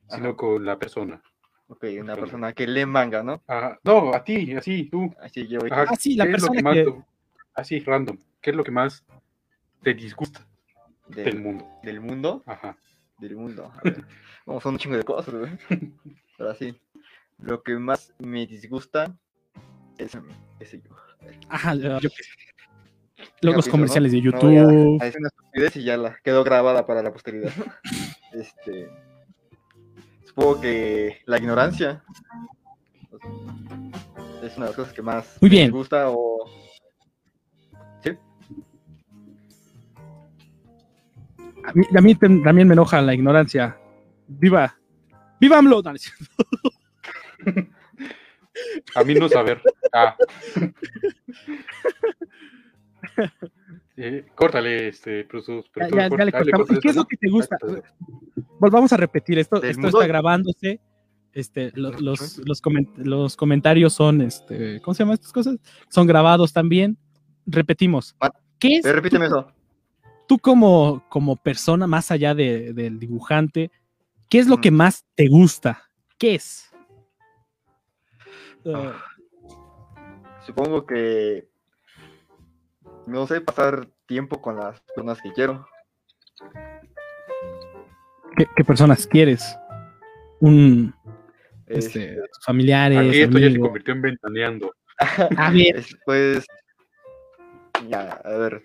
sino Ajá. con la persona. Ok, una persona que lee manga, ¿no? Ah, no, a ti, así, tú. Así yo. Ajá, Ah, sí, la ¿qué es lo persona más que- así, random. ¿Qué es lo que más te disgusta del Del, mundo? del mundo. Ajá. Del mundo. A ver. Vamos, son un chingo de cosas, güey. Pero así. Lo que más me disgusta es. ese yo. Ajá, Yo sé. los comerciales de a- YouTube. a decir una estupidez y ya la quedó grabada para la posteridad. este. Supongo que la ignorancia es una de las cosas que más Muy me disgusta o. A mí, a mí también me enoja la ignorancia. Viva. ¡Viva AMLO! A mí no saber. Ah. Eh, córtale, este, Ya, ya- ya le cortamos. cortas ¿Y qué es eso, lo que te gusta? Volvamos a repetir esto. Esto está grabándose. Este, lo- los, los, comen- los comentarios son, este, ¿cómo se llaman estas cosas? Son grabados también. Repetimos. ¿Qué es repíteme eso. Tú como, como persona, más allá de- del dibujante, qué es lo Ujú. que más te gusta? ¿Qué es? Ah. Uh, Supongo que. No sé, pasar tiempo con las personas que quiero. ¿qué, qué personas quieres? Un, Este, este, familiares, Aquí esto ya se convirtió en ventaneando. A ver, es, pues. Ya, a ver.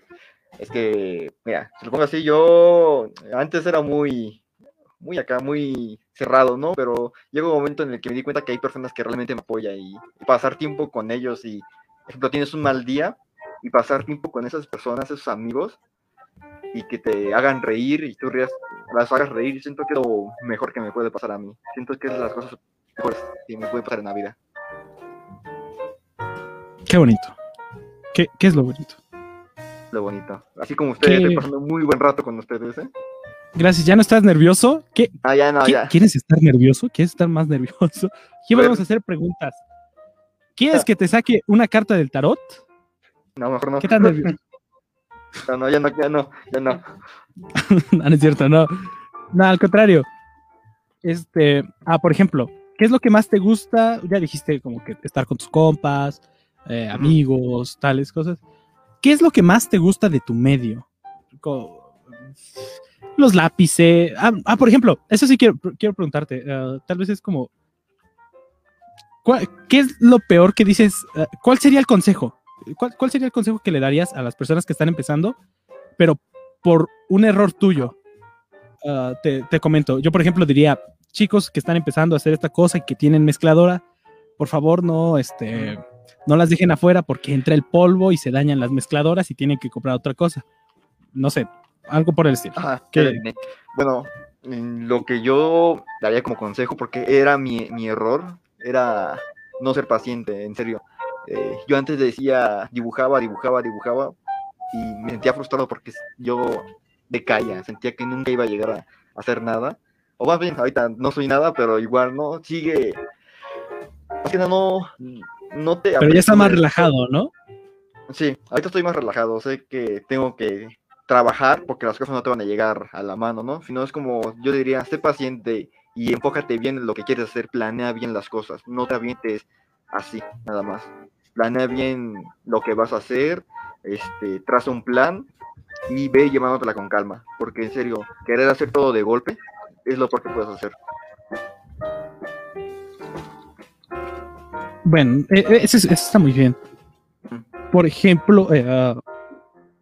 Es que, mira, si lo pongo así, yo antes era muy. Muy acá, muy cerrado, ¿no? Pero llega un momento en el que me di cuenta que hay personas que realmente me apoyan y, pasar tiempo con ellos y, por ejemplo, tienes un mal día y pasar tiempo con esas personas, esos amigos, y que te hagan reír y tú rías, las hagas reír, siento que es lo mejor que me puede pasar a mí. Siento que es las cosas mejores que me puede pasar en la vida. qué bonito. ¿Qué, qué es lo bonito? Lo bonito. Así como ustedes, ¿Qué? estoy pasando un muy buen rato con ustedes, ¿eh? Gracias, ¿ya no estás nervioso? ¿Qué, Ah, ya no, ¿Qui- ya. ¿Quieres estar nervioso? ¿Quieres estar más nervioso? Aquí vamos a hacer preguntas. ¿Quieres que te saque una carta del tarot? No, mejor no. ¿Qué tan nervioso? No, no, ya no, ya no, ya no. no, no es cierto, no. No, al contrario. Este, ah, por ejemplo, ¿qué es lo que más te gusta? Ya dijiste como que estar con tus compas, eh, amigos, tales cosas. ¿Qué es lo que más te gusta de tu medio? Los lápices. Ah, ah, por ejemplo, eso sí quiero, quiero preguntarte. ah, tal vez es como. ¿cuál- ¿Qué es lo peor que dices? ah, ¿Cuál sería el consejo? ¿Cuál, cuál sería el consejo que le darías a las personas que están empezando, pero por un error tuyo? Ah, te, te comento. Yo, por ejemplo, diría, chicos que están empezando a hacer esta cosa y que tienen mezcladora, por favor, no, este, no las dejen afuera porque entra el polvo y se dañan las mezcladoras y tienen que comprar otra cosa. No sé, algo por el estilo. Ajá, ya adiviné. Bueno, lo que yo daría como consejo, porque era mi, mi error, era no ser paciente, en serio. Eh, yo antes decía, dibujaba, dibujaba, dibujaba, y me sentía frustrado porque yo decaía, sentía que nunca iba a llegar a, a hacer nada. O más bien, ahorita no soy nada, pero igual, ¿no? Sigue. Más que nada, no, no te. Pero ya está más relajado, ¿no? Sí, ahorita estoy más relajado. Sé que tengo que trabajar porque las cosas no te van a llegar a la mano, ¿no? Si no es como, yo diría, sé paciente y enfócate bien en lo que quieres hacer, planea bien las cosas, no te avientes así, nada más. Planea bien lo que vas a hacer, este, traza un plan y ve llevándotela con calma, porque en serio, querer hacer todo de golpe es lo peor que puedes hacer. Bueno, eh, eh, eso, es- eso está muy bien. Por ejemplo, eh, ah,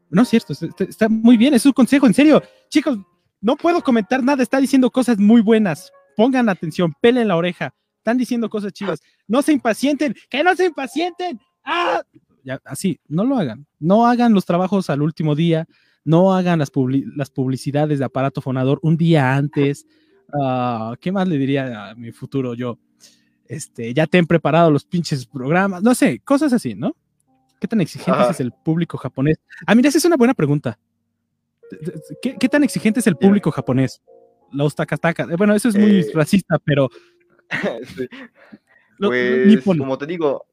no es cierto, está, está muy bien, es un consejo, en serio. Chicos, no puedo comentar nada, está diciendo cosas muy buenas. Pongan atención, pelen la oreja. Están diciendo cosas chidas. No se impacienten, que no se impacienten. ¡Ah! Ya, así, no lo hagan. No hagan los trabajos al último día. No hagan las, publi- las publicidades de aparato fonador un día antes. Ah, ¿Qué más le diría a mi futuro yo? Este, ya te han preparado los pinches programas, no sé, cosas así, ¿no? ¿Qué tan exigente Ajá. es el público japonés? Ah, mira, esa es una buena pregunta. ¿Qué, qué tan exigente es el público japonés? Los takataka. Bueno, eso es muy Eh, racista, pero Sí. lo- Pues, como te digo,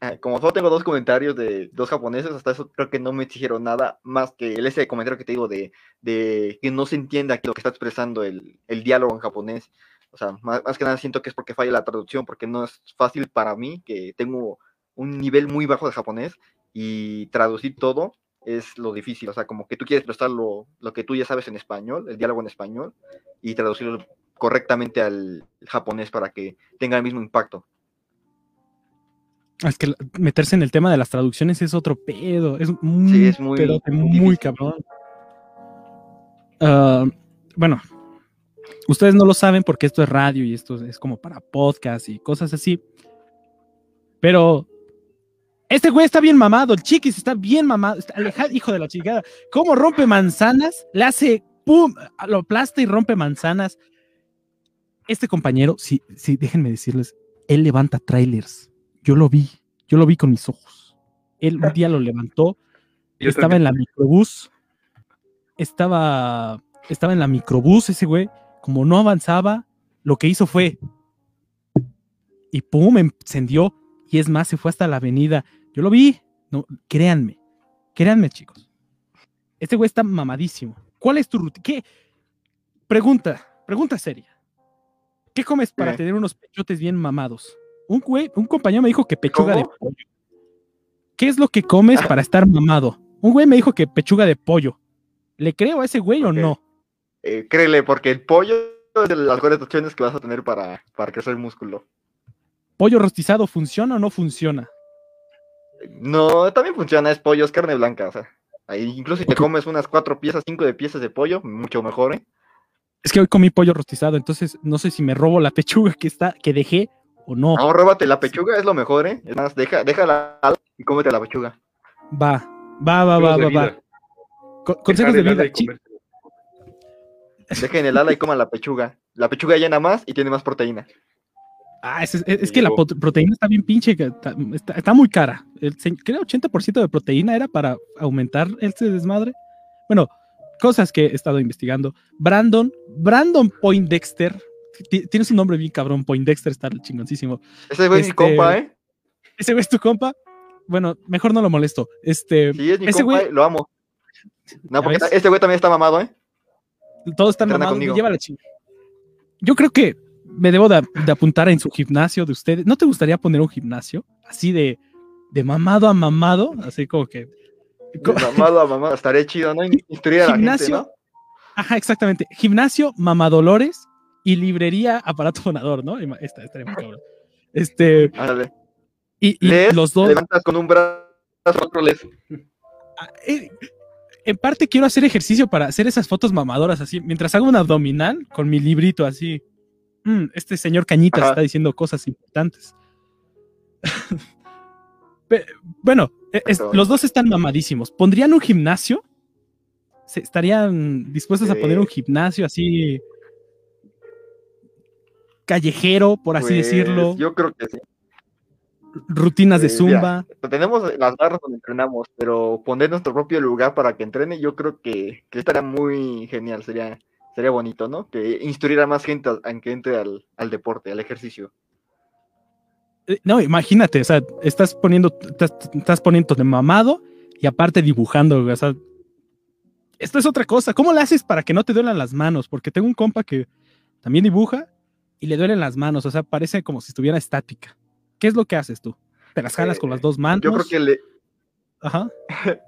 eh, como solo tengo dos comentarios de dos japoneses, hasta eso creo que no me exigieron nada más que el ese comentario que te digo de, de que no se entiende aquí lo que está expresando el, el diálogo en japonés. O sea, más, más que nada siento que es porque falla la traducción, porque no es fácil para mí, que tengo un nivel muy bajo de japonés y traducir todo es lo difícil. O sea, como que tú quieres prestar lo, lo que tú ya sabes en español, el diálogo en español, y traducirlo correctamente al japonés para que tenga el mismo impacto. Es que meterse en el tema de las traducciones es otro pedo. Es un Sí, es muy pedote muy cabrón. Ah, bueno, ustedes no lo saben porque esto es radio y esto es como para podcast y cosas así. Pero este güey está bien mamado, el chiquis está bien mamado, está alejado, hijo de la chingada. ¿Cómo rompe manzanas? Le hace pum, lo aplasta y rompe manzanas. Este compañero, sí, sí, déjenme decirles, él levanta trailers. Yo lo vi, yo lo vi con mis ojos. Él un día lo levantó, Yo estaba en la microbús, estaba, estaba en la microbús ese güey, como no avanzaba, lo que hizo fue y pum, encendió y es más, se fue hasta la avenida. Yo lo vi, no, créanme, créanme chicos. Este güey está mamadísimo. ¿Cuál es tu rutina? ¿Qué? Pregunta, pregunta seria. ¿Qué comes para ¿Qué? tener unos pechotes bien mamados? Un güey, un compañero me dijo que pechuga de pollo. ¿Qué es lo que comes para estar mamado? Un güey me dijo que pechuga de pollo. ¿Le creo a ese güey o no? Eh, créele, porque el pollo es de las mejores opciones que vas a tener para, para crecer el músculo. ¿Pollo rostizado funciona o no funciona? No, también funciona, es pollo, es carne blanca, o sea. Ahí, incluso si te comes unas cuatro piezas, cinco de piezas de pollo, mucho mejor, ¿eh? Es que hoy comí pollo rostizado, entonces no sé si me robo la pechuga que está, que dejé o no. No, róbate la pechuga, es lo mejor, ¿eh? Es más, deja, déjala y cómete la pechuga. Va, va, va, va, va, va. Co- consejos de vida. chi- Dejen el ala y coman la pechuga. La pechuga llena más y tiene más proteína. Ah, es, es- es que la proteína está bien pinche, que está, está- está muy cara. El, creo 80% de proteína era para aumentar este desmadre. Bueno, cosas que he estado investigando. Brandon, Brandon Poindexter, ti- tienes un nombre bien cabrón, Poindexter está chingoncísimo. Ese güey es mi Este, compa, ¿eh? ¿Ese güey es tu compa? Bueno, mejor no lo molesto. Este, Sí, es mi ese compa, güey- ¿eh? lo amo. No, ¿Ya porque ves? este güey también está mamado, ¿eh? Todos están mamados, lleva la chingada. Yo creo que me debo de, de apuntar en su gimnasio de ustedes. ¿No te gustaría poner un gimnasio así de, de mamado a mamado? Así como que De mamado a mamado, estaría chido, ¿no? Instruir a la gente, Gimnasio. ¿no? Ajá, exactamente. Gimnasio, Mamadolores y librería, aparato fonador, ¿no? Esta, estaría muy cabrón. Este, Ándale. y, y Lees, los dos. levantas con un brazo, otro lees. En parte quiero hacer ejercicio para hacer esas fotos mamadoras así, mientras hago un abdominal con mi librito así. Mm, este señor Cañitas Ajá. está diciendo cosas importantes. Bueno, e- es- los dos están mamadísimos. ¿Pondrían un gimnasio? ¿Se- ¿Estarían dispuestos a poner un gimnasio así callejero, por así Pues, decirlo? Yo creo que sí. Rutinas de mira, zumba. Tenemos las barras donde entrenamos, pero poner nuestro propio lugar para que entrene, yo creo que, que estaría muy genial, sería, sería bonito, ¿no? Que instruir a más gente a, a que entre al, al deporte, al ejercicio. Eh, No, imagínate, o sea, estás poniendo, estás, estás poniendo de mamado y aparte dibujando, o sea, esto es otra cosa. ¿Cómo le haces para que no te duelan las manos? Porque tengo un compa que también dibuja y le duelen las manos, o sea, parece como si estuviera estática. ¿Qué es lo que haces tú? ¿Te las jalas con las dos manos? Yo creo que le, Ajá.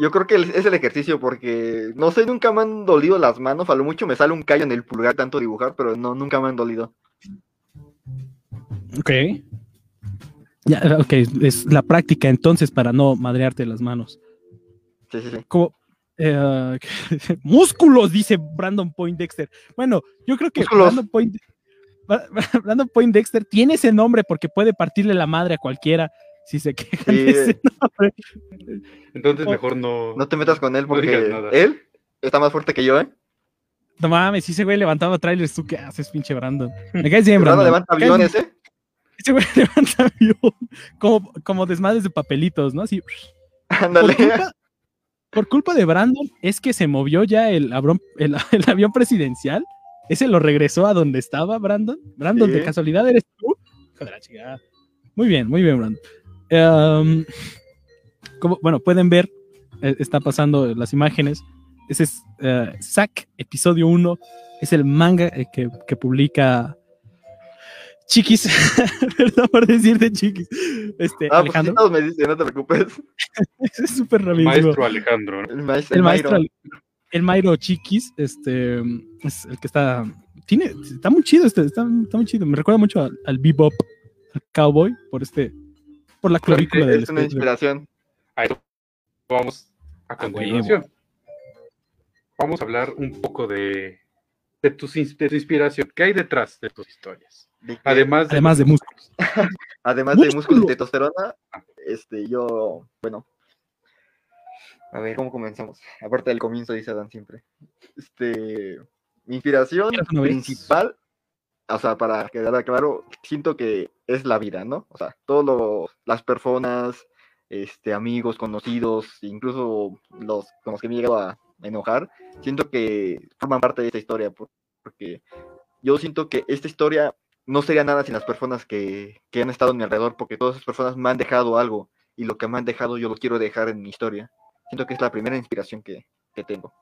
yo creo que es el ejercicio porque no sé, nunca me han dolido las manos, a lo mucho me sale un callo en el pulgar tanto dibujar, pero no, nunca me han dolido. Ok. Ya, ok, es la práctica entonces para no madrearte las manos. Sí, sí, sí. Como, eh, músculos, dice Brandon Point Dexter. Bueno, yo creo que Músculos. Brandon Point, Bra- Brandon Point Dexter tiene ese nombre porque puede partirle la madre a cualquiera si se quejan de Sí. ese nombre. Entonces mejor no. No te metas con él porque él está más fuerte que yo, ¿eh? No mames, si ese güey levantaba trailers, ¿tú qué haces, pinche Brandon? Me caes bien, Brandon levanta aviones, ¿eh? Ese güey levanta avión, como, como desmadres de papelitos, ¿no? Así. Por Ándale. culpa, por culpa de Brandon es que se movió ya el, abrón- el, el avión presidencial. Ese lo regresó a donde estaba Brandon. Brandon, de casualidad eres tú. Muy bien, muy bien, Brandon. Em, como, bueno, pueden ver, eh, está pasando las imágenes. Ese es eh, Zack, episodio 1. Es el manga eh, que, que publica Chiquis. Perdón por decirte Chiquis. Este, Ah, pues sí, Alejandro. todos me dicen, no te preocupes. es súper rapidísimo. Maestro Alejandro. ¿no? El maestro. el el maestro, Mayro. el Mairo Chiquis, este, es el que está, tiene, está muy chido, este, está, está muy chido, me recuerda mucho al, al bebop, al cowboy, por este, por la clavícula del Es una este- inspiración. A eso vamos a continuación. Vamos a hablar un poco de, de, tus ins- de tu inspiración. ¿Qué hay detrás de tus historias? De que- Además de, Además de músculos. Además de Músculo. músculos y testosterona, este, yo, bueno. A ver, ¿cómo comenzamos? Aparte del comienzo, dice Adán siempre. Este, mi inspiración principal, o sea, para quedar claro, siento que es la vida, ¿no? O sea, todas las personas, este, amigos, conocidos, incluso los con los que me he llegado a enojar, siento que forman parte de esta historia, por- porque yo siento que esta historia no sería nada sin las personas que, que han estado a mi alrededor, porque todas esas personas me han dejado algo, y lo que me han dejado yo lo quiero dejar en mi historia. Siento que es la primera inspiración que, que tengo.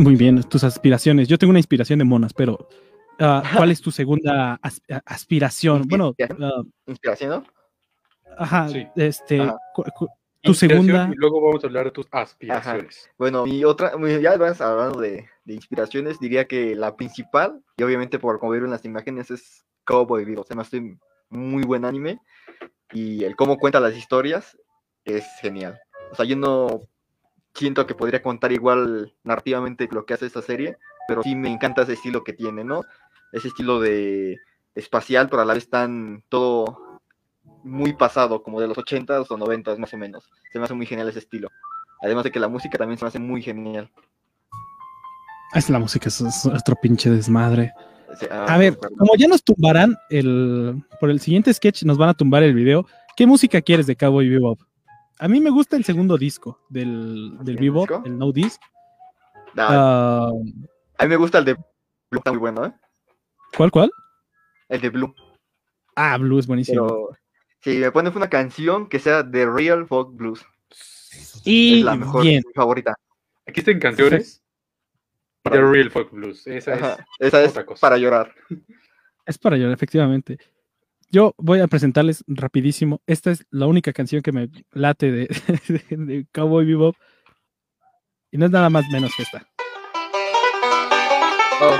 Muy bien, tus aspiraciones. Yo tengo una inspiración de monas, pero ah, ¿cuál es tu segunda as- aspiración? Bueno, ah, ¿Inspiración, no? ajá, Sí. este, Ajá. tu segunda, Y luego vamos a hablar de tus aspiraciones. Bueno, mi otra, ya hablando de, de inspiraciones, diría que la principal, y obviamente por como vieron las imágenes, es Cowboy Vivo. Se me hace muy buen anime, y el cómo cuenta las historias es genial. O sea, yo no siento que podría contar igual narrativamente lo que hace esta serie, pero sí me encanta ese estilo que tiene, ¿no? Ese estilo de espacial, pero a la vez tan todo muy pasado, como de los 80s o 90s más o menos. Se me hace muy genial ese estilo. Además de que la música también se me hace muy genial. es la música, es, es otro pinche desmadre. Sea, A ver, perdón. como ya nos tumbarán el. Por el siguiente sketch nos van a tumbar el video. ¿Qué música quieres de Cowboy Bebop? A mí me gusta el segundo disco del, del ¿El Bebop, disco? el No Disc. Ah, a mí me gusta el de Blue, está muy bueno, ¿eh? ¿Cuál, cuál? El de Blue. Ah, Blue es buenísimo. Pero si me pones una canción que sea de Real Folk Blues, y es la mejor, bien, mi favorita. Aquí están canciones. The Real Folk Blues. Esa es. Esa es otra cosa. para llorar. es para llorar, efectivamente. Yo voy a presentarles rapidísimo. Esta es la única canción que me late de, de, de Cowboy Bebop. Y no es nada más menos que esta. Oh,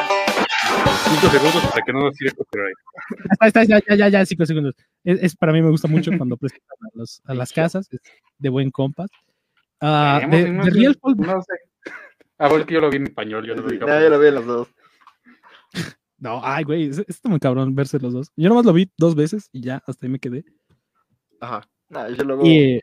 Cinco segundos para que no nos tire copyright. Ahí está, ya, ya, ya, ya, cinco segundos. Es, es- para mí me gusta mucho cuando presentan a, los- a las casas, es de buen compas. Hemos- de, de Real Folk- No sé. Ah, bueno, es que yo lo vi en español, yo no lo vi ya, japonés. lo vi en los dos. No, ay, güey, es- está muy cabrón verse los dos. Yo nomás lo vi dos veces y ya, hasta ahí me quedé. Ajá. Nah, yo luego. Y, eh,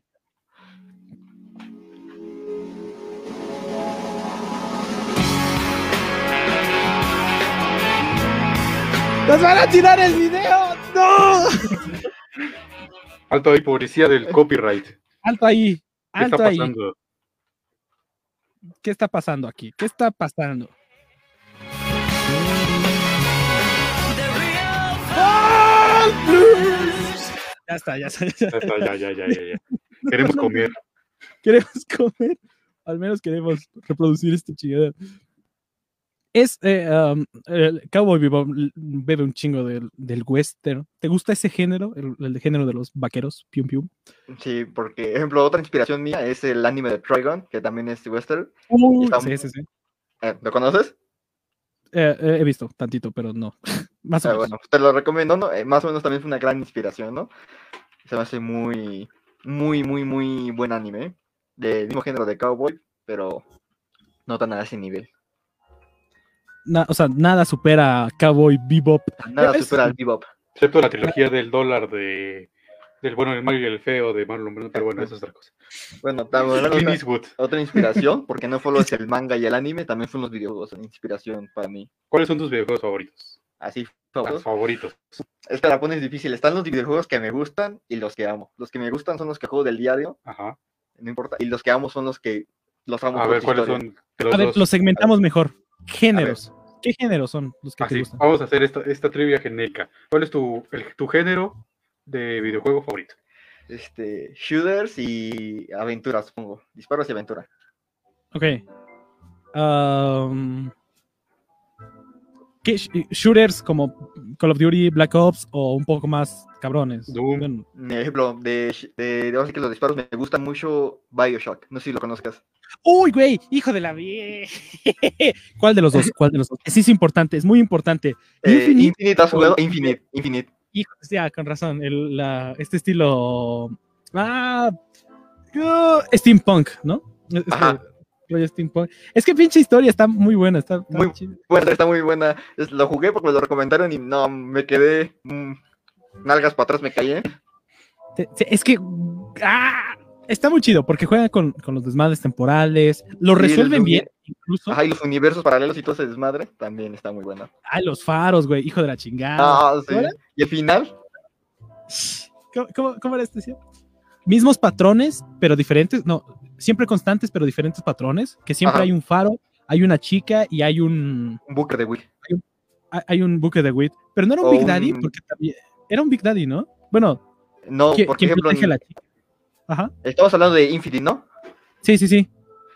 ¡Nos van a tirar el video! ¡No! Alto ahí, policía del copyright. ¿Qué Alto ahí, está alto ahí. pasando? ¿Qué está pasando aquí? ¿Qué está pasando? Ya está, ya está. ya está. Ya, está, ya, ya, ya, ya, ya. Queremos comer. Queremos comer, al menos queremos reproducir esta chingadera. Es eh, um, el Cowboy Bebop bebe un chingo del, del western. ¿Te gusta ese género? El, el de género de los vaqueros, pium pium. Sí, porque, ejemplo, otra inspiración mía es el anime de Trigon, que también es western. Está sí, sí, sí. Eh, ¿Lo conoces? Eh, eh, he visto tantito, pero no. Más o Ah, menos. bueno, te lo recomiendo, ¿no? Eh, más o menos también fue una gran inspiración, ¿no? Se me hace muy, muy, muy, muy buen anime. Del mismo género de Cowboy, pero no tan a ese nivel. Na- o sea, nada supera a Cowboy Bebop. Nada supera al Bebop. Excepto la trilogía del dólar de del bueno, el malo y el feo de Marlon Brando, pero bueno, eso es otra cosa. Bueno, también otra, otra inspiración, porque no solo es el manga y el anime, también son los videojuegos, una inspiración para mí. ¿Cuáles son tus videojuegos favoritos? Así, Tus favoritos. favoritos. Esta la pones difícil. Están los videojuegos que me gustan y los que amo. Los que me gustan son los que juego del diario, Ajá. no importa. Y los que amo son los que los amo A ver, ¿cuáles historia. son los A ver, dos? los segmentamos mejor. Géneros. ¿Qué géneros son los que te Así, gustan? vamos a hacer esta, esta trivia genérica. ¿Cuál es tu, el- tu género de videojuego favorito? Este, shooters y aventuras, supongo. Disparos y aventura. Ok. Am, ¿Qué sh- shooters como Call of Duty, Black Ops o un poco más cabrones? Doom. Bueno, Un ejemplo, de, de, que los disparos me gustan mucho Bioshock. No sé si lo conozcas. Uy, güey, hijo de la ¿Cuál de los dos? ¿Cuál de los dos? Sí es importante, es muy importante. Eh, Infinite. Infinite, ¿has jugado? Infinite. Infinite. Hijo, ya, con razón. el- la- este estilo. Ah, ah, steampunk, ¿no? Este Ajá. steampunk. Es que pinche historia está muy buena. Está, está Muy- chida. Bueno, está muy buena. Es- lo jugué porque me lo recomendaron y no, me quedé. mm, nalgas para atrás me caí. ¿eh? Es que. ah, está muy chido porque juegan con, con los desmadres temporales. Lo Sí, resuelven bien, incluso. Ajá, y los universos paralelos y todo ese desmadre también está muy bueno. Ay, los faros, güey, hijo de la chingada. Ah, sí. Y el final, ¿Cómo, cómo, cómo era este? Mismos patrones, pero diferentes. No, siempre constantes, pero diferentes patrones. Que siempre Ajá. hay un faro, hay una chica y hay un. un buque de Wii. hay- Hay un buque de Wit. Pero no era un Big Daddy, porque también. Era un Big Daddy, ¿no? Bueno, No, ¿qui- por ¿quién ejemplo, protege a en- la chica? Ajá. estamos hablando de Infinite, ¿no? Sí, sí, sí.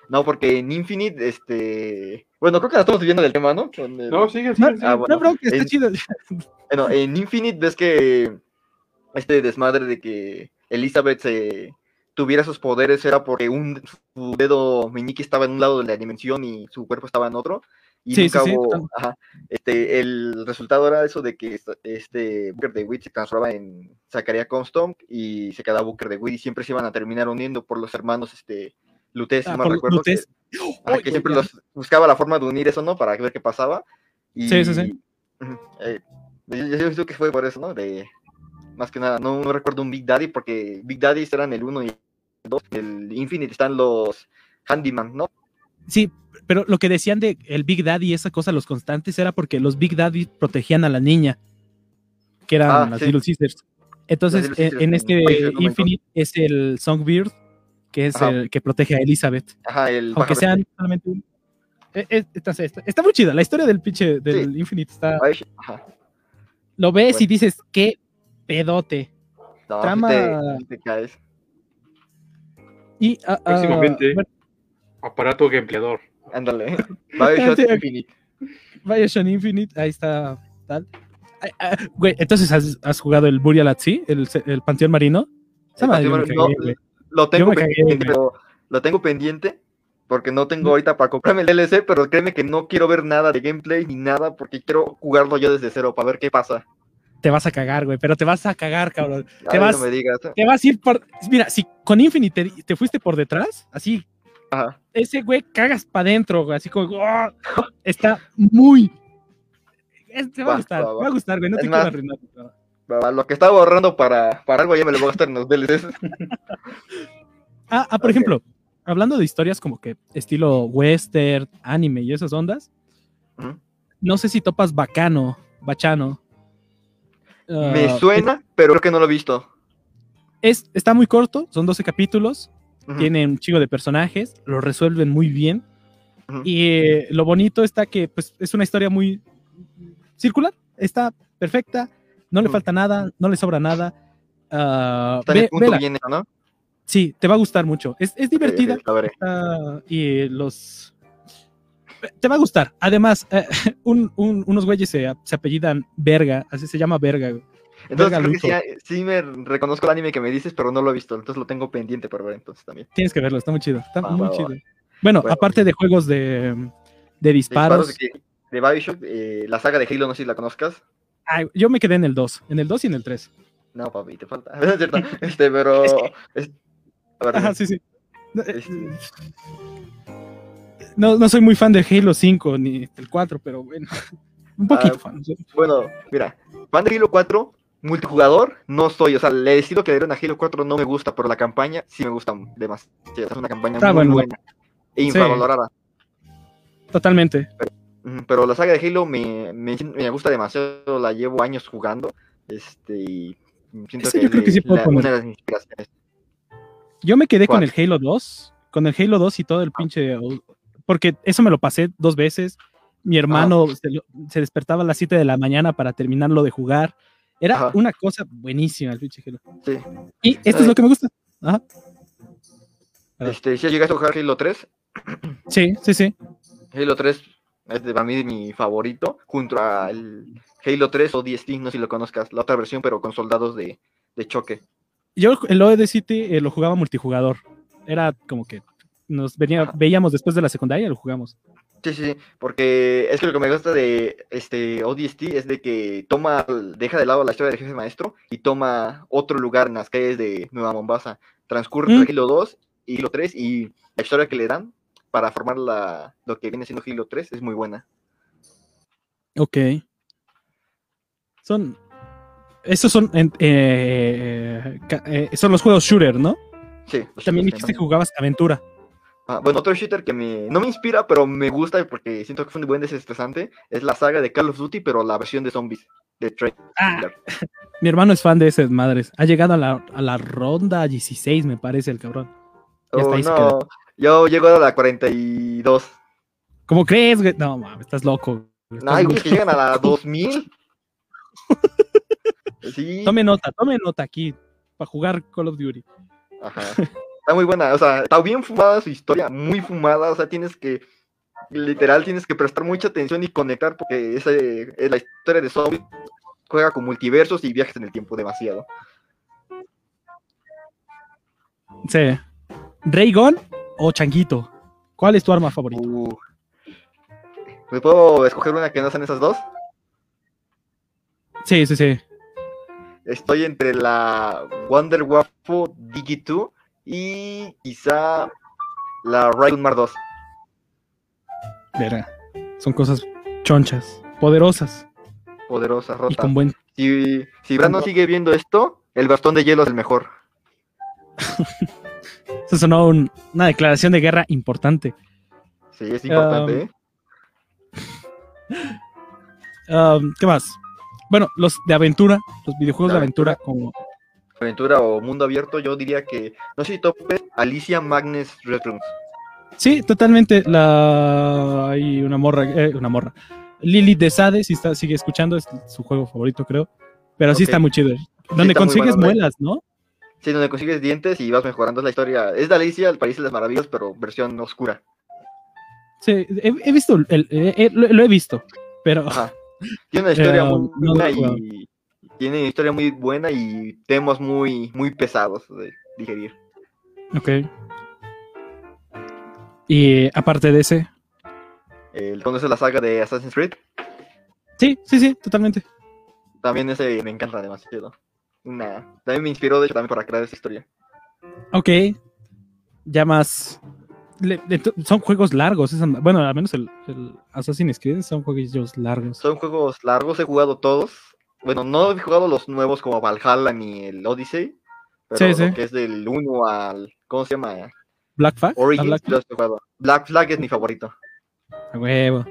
No, porque en Infinite, este. Bueno, creo que la estamos viendo del tema, ¿no? Con el- No, sigue, No, sigue. sigue. Ah, bueno. no, bro, que está en- chido. Bueno, en Infinite ves que este desmadre de que Elizabeth se tuviera sus poderes era porque un, su dedo meñique estaba en un lado de la dimensión y su cuerpo estaba en otro. Y Sí, nunca sí, sí, hubo- total. ajá, este, el resultado era eso de que este Booker de Witt se transformaba en Zacarías Comstock y se quedaba Booker de Witt y siempre se iban a terminar uniendo por los hermanos este, Lutes, si Ah, mal por recuerdo. que- Lutes. ajá, Uy, que güey, siempre ya. los buscaba la forma de unir eso, ¿no? Para ver qué pasaba. Y, Sí, sí, sí. eh, yo, yo pienso que fue por eso, ¿no? De, más que nada, no, no recuerdo un Big Daddy porque Big Daddy eran el 1 y el 2. El Infinite están los Handyman, ¿no? Sí, pero lo que decían de el Big Daddy y esa cosa, los constantes, era porque los Big Daddy protegían a la niña, que eran Ah, las sí. Little Sisters. Entonces, Little en, Sisters en en este. Infinite es el Songbird, que es Ajá. el que protege a Elizabeth. Ajá, el Aunque sean solamente un- Eh, eh, está, está- está muy chida. La historia del pinche del Infinite está. este. Ajá. Lo ves y dices, qué pedote. No, Trama- te- te caes. Y ah, ah, Próximamente. bueno, Aparato gameplaydor. Ándale. Bioshock. Infinite. Bioshock Infinite, ahí está tal. Ah, ah, Güey, entonces has, has jugado el Burial at Sea, el, el Panteón Marino. No, lo tengo pendiente, pero lo tengo pendiente porque no tengo ahorita para comprarme el DLC, pero créeme que no quiero ver nada de gameplay ni nada porque quiero jugarlo yo desde cero para ver qué pasa. Te vas a cagar, güey, pero te vas a cagar, cabrón. Te vas- no me digas. Te vas a ir por. Mira, si con Infinite te, te fuiste por detrás, así, Ajá. ese güey cagas para adentro, güey, así como. ¡ah! Está muy. Te va a gustar, va, te va. va a gustar, güey, no Es te más, quiero arruinar. cabrón. Va, va, Lo que estaba ahorrando para, para algo ya me lo voy a gastar en los DLCs. Ah, ah, por ejemplo, hablando de historias como que estilo western, anime y esas ondas, no sé si topas Bacano, Bachano. Me Ah, suena, pero creo que no lo he visto. es, está muy corto, son 12 capítulos, Ujú. tiene un chico de personajes, lo resuelven muy bien. Y eh, lo bonito está que pues, es una historia muy circular, está perfecta, no le falta nada, no le sobra nada. Ah, Está ve- punto vela. bien ¿no? Sí, te va a gustar mucho. Es, es divertida. Está- y los. Te va a gustar. Además, eh, un- un- unos güeyes se, se apellidan Verga, así se llama Verga. güey. Entonces creo que sí, sí me reconozco el anime que me dices, pero no lo he visto. Entonces lo tengo pendiente para ver entonces también. Tienes que verlo, está muy chido. Está muy va, va. chido. Bueno, Bueno. aparte de juegos de, de Disparos disparos, de, de Bioshock, eh, la saga de Halo, no sé si la conozcas. ay, yo me quedé en el 2, en el 2 y en el 3. No, papi, te falta. Es cierto. Este, pero. es- a ver, Ajá, sí, sí. No, eh, Este- No, no soy muy fan de Halo 5 ni el 4, pero bueno. Un poquito Ah, fan. Bueno, mira, fan de Halo 4, multijugador, no soy. O sea, el estilo que le dieron a Halo 4 no me gusta, pero la campaña sí me gusta demasiado. Es una campaña Está muy bueno. buena e infravalorada. Totalmente. Ujú, Pero la saga de Halo me, me, me gusta demasiado, la llevo años jugando. Este, y siento Ese que, yo creo que le- sí puedo la- poner. una de las inspiraciones. Yo me quedé con ¿Cuál? el Halo 2, con el Halo 2 y todo el pinche. Porque eso me lo pasé dos veces. Mi hermano se, lo- se despertaba a las 7 de la mañana para terminarlo de jugar. Era Ajá. una cosa buenísima el pinche Halo. Sí. Y esto es lo que me gusta. Ajá. Este, si llegaste a jugar Halo 3, Sí, sí, sí. Halo 3 es de, para mí mi favorito, junto al Halo 3 o DST, no sé si lo conozcas, la otra versión, pero con soldados de, de choque. Yo el OED City eh, lo jugaba multijugador. Era como que nos venía, Ajá. veíamos después de la secundaria y lo jugamos. Sí, sí, porque es que lo que me gusta de este ODST es de que toma, deja de lado la historia del jefe maestro y toma otro lugar en las calles de Nueva Mombasa. Transcurre Mm. Halo 2 y Halo 3 y la historia que le dan para formar la, lo que viene siendo Halo 3 es muy buena. Ok. Son. Esos son. eh, eh, son los juegos shooter, ¿no? Sí. También dijiste que jugabas aventura. Ah, bueno, otro shooter que me, no me inspira, pero me gusta porque siento que fue un buen desestresante, es la saga de Call of Duty, pero la versión de zombies, de Trey. Ah, mi hermano es fan de esas madres. Ha llegado a la, a la ronda 16, me parece, el cabrón. Ya Oh, no, yo llego a la 42. ¿Cómo crees, güey? No, mames, estás loco. güey, No, estás hay güeyes que llegan a la 2000. Sí, Tome nota, tome nota aquí para jugar Call of Duty. ajá. Está muy buena, o sea, está bien fumada su historia, muy fumada, o sea, tienes que, literal, tienes que prestar mucha atención y conectar porque ese, es la historia de zombies juega con multiversos y viajes en el tiempo demasiado. Sí. ¿Raygon o Changuito? ¿Cuál es tu arma favorita? Uh. ¿Me puedo escoger una que no sean esas dos? Sí, sí, sí. Estoy entre la Wonder Waffle Digi 2 y quizá la Raygun Mar 2. Verá. Son cosas chonchas, poderosas Poderosa, y rota. con buen. Si, si Brandon sigue viendo esto, el bastón de hielo es el mejor. Eso sonó un- una declaración de guerra importante. Sí, es importante, Um, ¿eh? Um, ¿Qué más? Bueno, los de aventura, los videojuegos De de aventura, como. Aventura o mundo abierto, yo diría que, no sé si topes, Alicia Magnus Returns. Sí, totalmente. La hay una morra, eh, una morra. Lily de Sade, si está, sigue escuchando, es su juego favorito, creo. Pero sí está muy chido. Donde consigues muelas, ¿no? Sí, donde consigues dientes y vas mejorando la historia. Es de Alicia, el País de las Maravillas, pero versión oscura. Sí, he, he visto, el, eh, eh, lo, lo he visto, pero Ajá. Tiene una historia Eh, muy buena y tiene una historia muy buena y temas muy, muy pesados de digerir. Ok. Y aparte de ese. El, ¿Conoces la saga de Assassin's Creed? Sí, sí, sí, totalmente. También ese me encanta demasiado. Una, también me inspiró, de hecho, también para crear esa historia. Ok. Ya más. le- le- son juegos largos. bueno, al menos el, el Assassin's Creed son juegos largos. Son juegos largos, he jugado todos. Bueno, no he jugado los nuevos como Valhalla ni el Odyssey. Pero Sí, lo sí. que es del 1 al. ¿Cómo se llama? Black Flag. ¿A Origins, Black, he jugado. Black Flag es mi favorito. A huevo.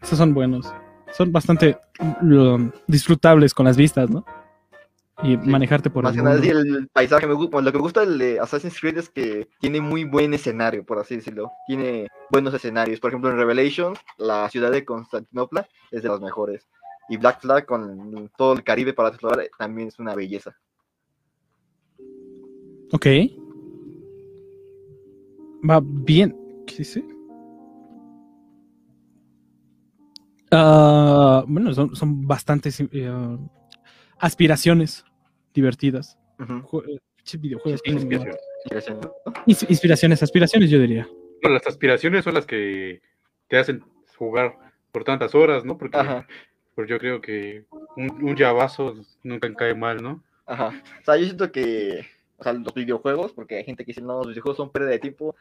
Esos son buenos. Son bastante um, disfrutables con las vistas, ¿no? Y manejarte por Más el que nada, el paisaje me gusta. Lo que me gusta de Assassin's Creed es que tiene muy buen escenario, por así decirlo. Tiene buenos escenarios. Por ejemplo, en Revelations, la ciudad de Constantinopla es de las mejores. Y Black Flag, con todo el Caribe para explorar, también es una belleza. Ok. Va bien. ¿Qué dice? Ah, bueno, son, son bastantes eh, aspiraciones divertidas. Eh, pinches videojuegos. Sí, tienen inspiración. Inspiración, ¿no? ins- inspiraciones, aspiraciones, yo diría. Bueno, las aspiraciones son las que te hacen jugar por tantas horas, ¿no? Porque, Ajá, porque yo creo que un, un llavazo nunca cae mal, ¿no? ajá. O sea, yo siento que. O sea, los videojuegos, porque hay gente que dice, no, los videojuegos son pérdida de tiempo.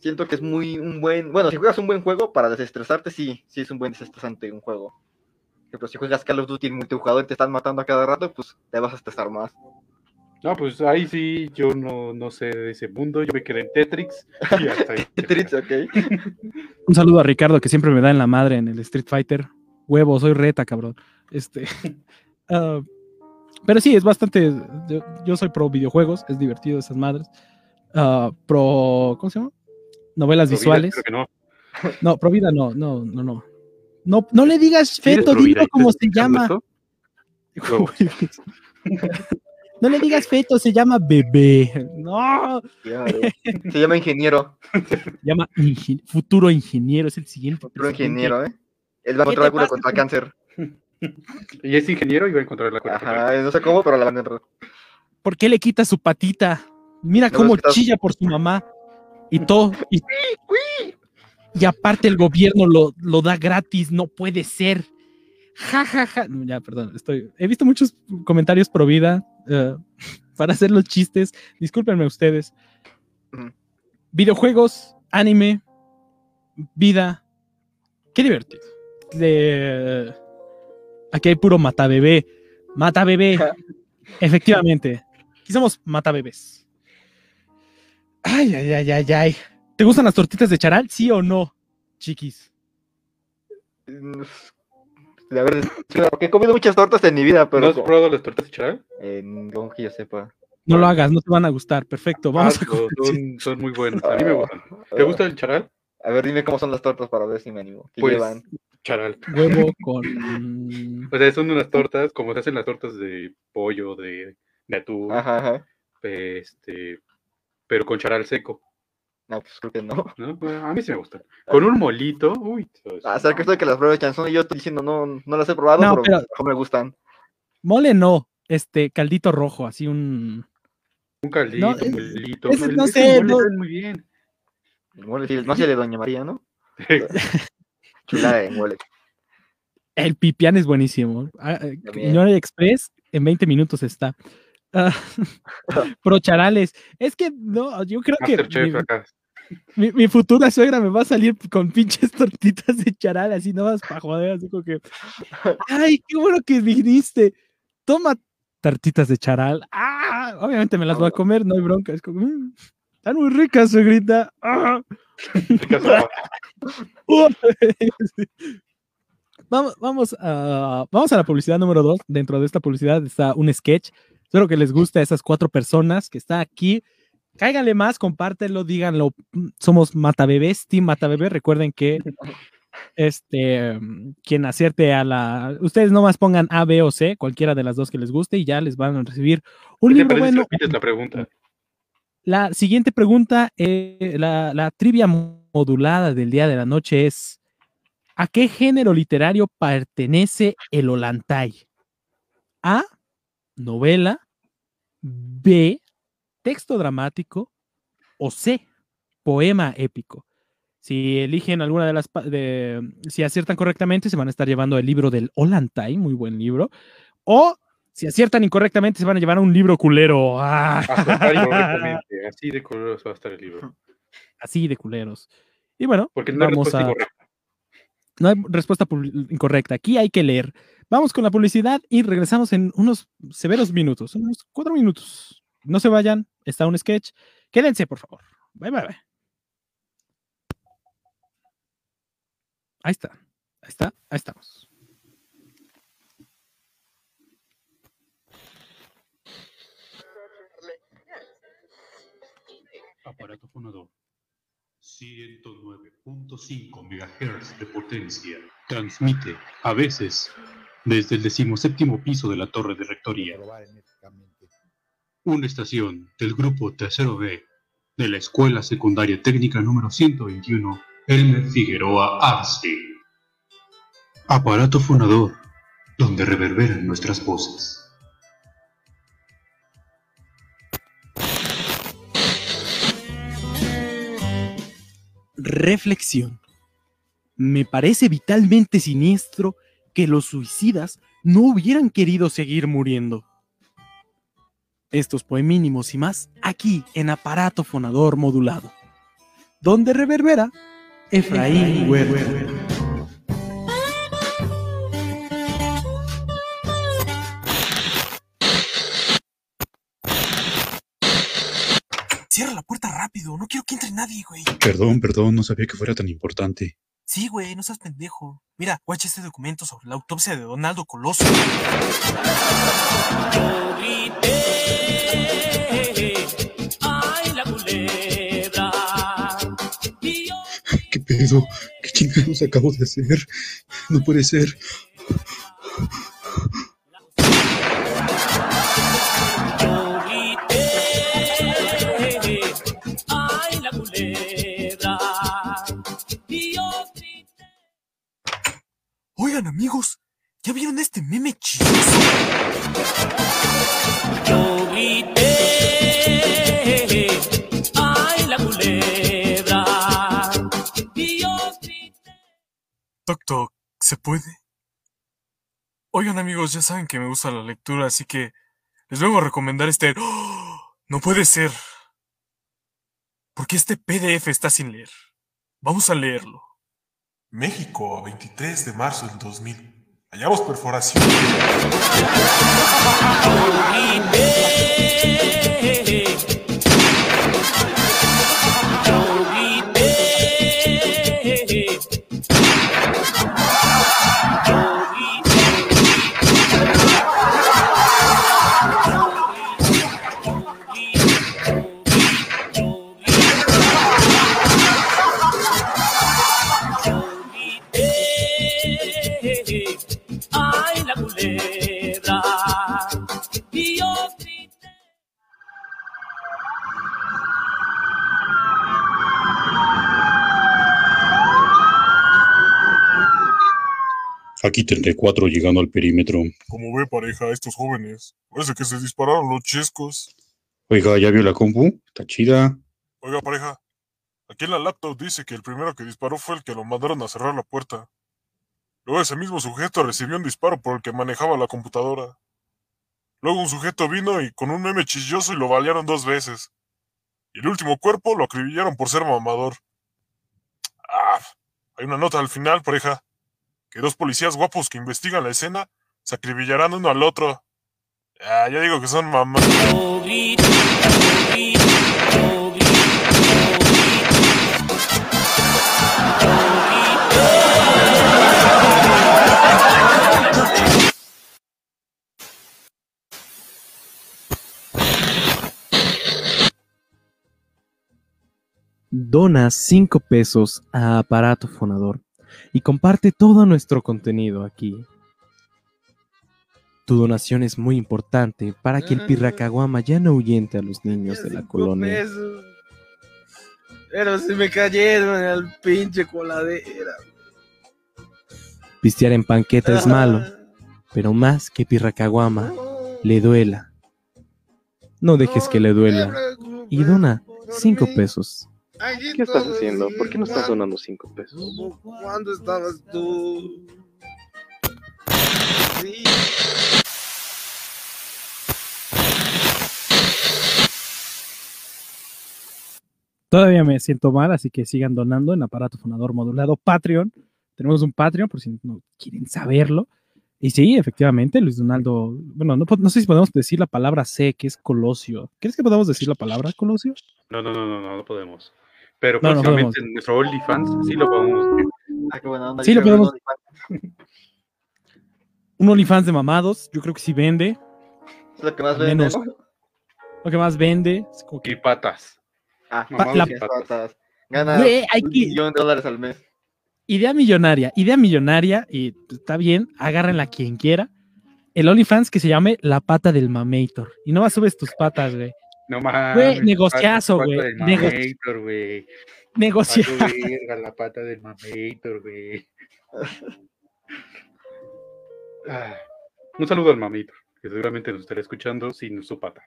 Siento que es muy un buen. Bueno, si juegas un buen juego para desestresarte, sí, sí es un buen desestresante un juego. Por ejemplo, si juegas Call of Duty en multijugador y te están matando a cada rato, pues te vas a estresar más. No, pues ahí sí, yo no, no sé de ese mundo, yo me quedé en Tetrix y hasta ahí. Tetris, ok. Un saludo a Ricardo que siempre me da en la madre en el Street Fighter. Huevo, soy reta, cabrón. Este. ah, pero sí, es bastante. Yo, yo soy pro videojuegos, es divertido esas madres. Ah, pro. ¿Cómo se llama? Novelas visuales. creo que no. No, pro vida no, no, no, no. No, no le digas ¿Sí eres feto, dilo como se llama. no le digas feto, se llama bebé. No, Se llama, se llama ingeniero. se llama ingen- futuro ingeniero, es el siguiente. Futuro presidente. ingeniero, ¿eh? Él va a ¿Qué encontrar la contra el cáncer. Y es ingeniero y va a encontrar la cura. Ajá, no sé cómo, pero la van a encontrar. ¿Por qué le quita su patita? Mira No, cómo chilla por su mamá. Y todo. Y, y aparte el gobierno lo, lo da gratis. No puede ser. Ja, ja, ja. No, Ya, perdón. Estoy, he visto muchos comentarios pro vida eh, para hacer los chistes. Discúlpenme ustedes. Videojuegos, anime, vida. Qué divertido. De- Aquí hay puro mata bebé. Mata bebé. Efectivamente. Aquí somos mata bebés. Ay, ay, ay, ay, ay. ¿Te gustan las tortitas de charal? ¿Sí o no, chiquis? Mm, A ver, porque he comido muchas tortas en mi vida, ¿No pero has probado las tortas de charal? eh, no que yo sepa. No lo hagas, no te van a gustar. Perfecto, vamos Ah, a comer. son, son muy buenas, a mí me gustan. ¿Te gusta el charal? A ver, dime cómo son las tortas para ver si me animo. ¿Qué Pues, llevan? Charal. huevo con. O sea, son unas tortas, como se hacen las tortas de pollo, de, de atún, Ajá, ajá. este, pero con charal seco, No, pues creo que no. ¿no? Bueno, a mí sí me gustan. Con un molito, uy. Dios, A ser que estoy que las pruebe chanzón y yo estoy diciendo no, no las he probado, No, pero, pero- me gustan. Mole no, este caldito rojo, así un. Un caldito, No, un es- molito. ese no sé, mole no- sabe muy bien. El mole, no se le doña María, ¿no? Chulada de mole. El pipián es buenísimo. Ah, eh. Señora Express, en 20 minutos está. Ah, Pro charales. Es que no, yo creo que mi, acá. mi- mi futura suegra me va a salir con pinches tortitas de charal, así no vas para joder, así como que. ¡Ay, qué bueno que viniste! Toma tortitas de charal. ¡Ah! Obviamente me las voy a comer, no hay bronca. Es como, "Mm, están muy ricas, suegrita. ¡Ah! Vamos, vamos, a, vamos a la publicidad número dos. Dentro de esta publicidad está un sketch. Espero que les guste a esas cuatro personas que están aquí. Cáiganle más, compártelo, díganlo. Somos Matabebés, Team Matabebé. Recuerden que este quien acierte a la. Ustedes nomás pongan A, B o C, cualquiera de las dos que les guste, y ya les van a recibir un ¿Qué te libro si bueno. la pregunta? La siguiente pregunta, eh, la, trivia modulada del día de la noche es: ¿A qué género literario pertenece el Olantay? A. Novela. B. Texto dramático. O C. Poema épico. Si eligen alguna de las. De, si aciertan correctamente, se van a estar llevando el libro del Olantay, muy buen libro. O si aciertan incorrectamente, se van a llevar un libro culero. ¡Ah! Incorrectamente, así de coloroso va a estar el libro. Así de culeros. Y bueno, Porque no hay vamos respuesta a. incorrecta. No hay respuesta incorrecta. Aquí hay que leer. Vamos con la publicidad y regresamos en unos severos minutos, unos cuatro minutos. No se vayan, está un sketch. Quédense, por favor. Bye, bye, bye. Ahí está, ahí está, ahí estamos. Aparato fonador. 109.5 MHz de potencia. Transmite, a veces, desde el decimoséptimo piso de la torre de rectoría. Una estación del grupo Tercero B de la Escuela Secundaria Técnica número 121, Elmer Figueroa Arce. Aparato fonador, donde reverberan nuestras voces. Reflexión. Me parece vitalmente siniestro que los suicidas no hubieran querido seguir muriendo. Estos poemínimos y más aquí en aparato fonador modulado, donde reverbera Efraín Huerta. La puerta rápido, no quiero que entre nadie, güey. Perdón, perdón, no sabía que fuera tan importante. Sí, güey, no seas pendejo. Mira, guacha este documento sobre la autopsia de Donaldo Coloso. Ay, la culebra. Yo ¿Qué pedo? ¿Qué chingados acabo de hacer? No puede ser. Oigan, amigos, ¿ya vieron este meme chido? Yo grité. Ay, la culebra. Y yo grité. Toc toc, ¿se puede? Oigan, amigos, ya saben que me gusta la lectura, así que les vengo a recomendar este. ¡Oh! No puede ser. Porque este PDF está sin leer. Vamos a leerlo. México, 23 de marzo del 2000. Hallamos perforación. Aquí tendré cuatro llegando al perímetro. Como ve, pareja, estos jóvenes. Parece que se dispararon los chescos. Oiga, ¿ya vio la compu? Está chida. Oiga, pareja. Aquí en la laptop dice que el primero que disparó fue el que lo mandaron a cerrar la puerta. Luego ese mismo sujeto recibió un disparo por el que manejaba la computadora. Luego un sujeto vino y con un meme chilloso y lo balearon dos veces. Y el último cuerpo lo acribillaron por ser mamador. Ah, hay una nota al final, pareja. Que dos policías guapos que investigan la escena se acribillarán uno al otro. Ah, ya digo que son mamás. Yo yo yo Dona 5 pesos a aparato fonador y comparte todo nuestro contenido aquí. Tu donación es muy importante para que el pirracaguama ya no ahuyente a los niños de la colonia. pesos. Pero se me cayeron al pinche coladera. Pistear en panqueta es malo, pero más que pirracaguama, le duela. No dejes que le duela. Y dona cinco pesos. ¿Qué estás haciendo? ¿Por qué no estás donando 5 pesos? ¿Cuándo estabas tú? Sí. Todavía me siento mal, así que sigan donando en aparato fonador modulado Patreon. Tenemos un Patreon, por si no quieren saberlo. Y sí, efectivamente, Luis Donaldo. Bueno, no, no sé si podemos decir la palabra C, que es Colosio. ¿Crees que podamos decir la palabra Colosio? No, no, no, no, no, no podemos. Pero No, próximamente en nuestro OnlyFans sí lo podemos. Ah, qué buena onda. Sí, lo podemos- Un OnlyFans de mamados, yo creo que sí vende. Es lo que más vende, menos ¿no? Lo que más vende. es como que- Y patas. Ah, Mamados la- y patas. patas. Gana Güey, hay un que- millón de dólares al mes. Idea millonaria, idea millonaria, y está bien, agárrenla quien quiera. El OnlyFans que se llame La Pata del Mamator. Y no más subes tus patas, güey. No. Güey, pata- negociazo, güey, del nego- Mamator, güey. Negocia. Valió verga la pata del Mamator, güey. Ah, Un saludo al Mamator, que seguramente nos estará escuchando sin su pata.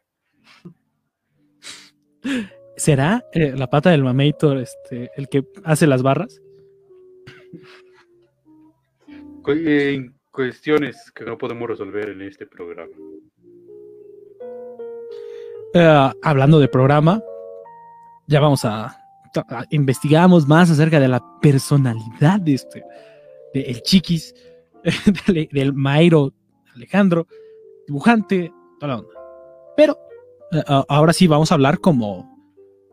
¿Será eh, la pata del Mamator este, el que hace las barras? Cu- eh, cuestiones que no podemos resolver en este programa. Eh, hablando de programa, ya vamos a, a- investigamos más acerca de la personalidad de este, de el Chiquis, del, del Mairo Alejandro, dibujante, toda la onda. Pero eh, ahora sí vamos a hablar como,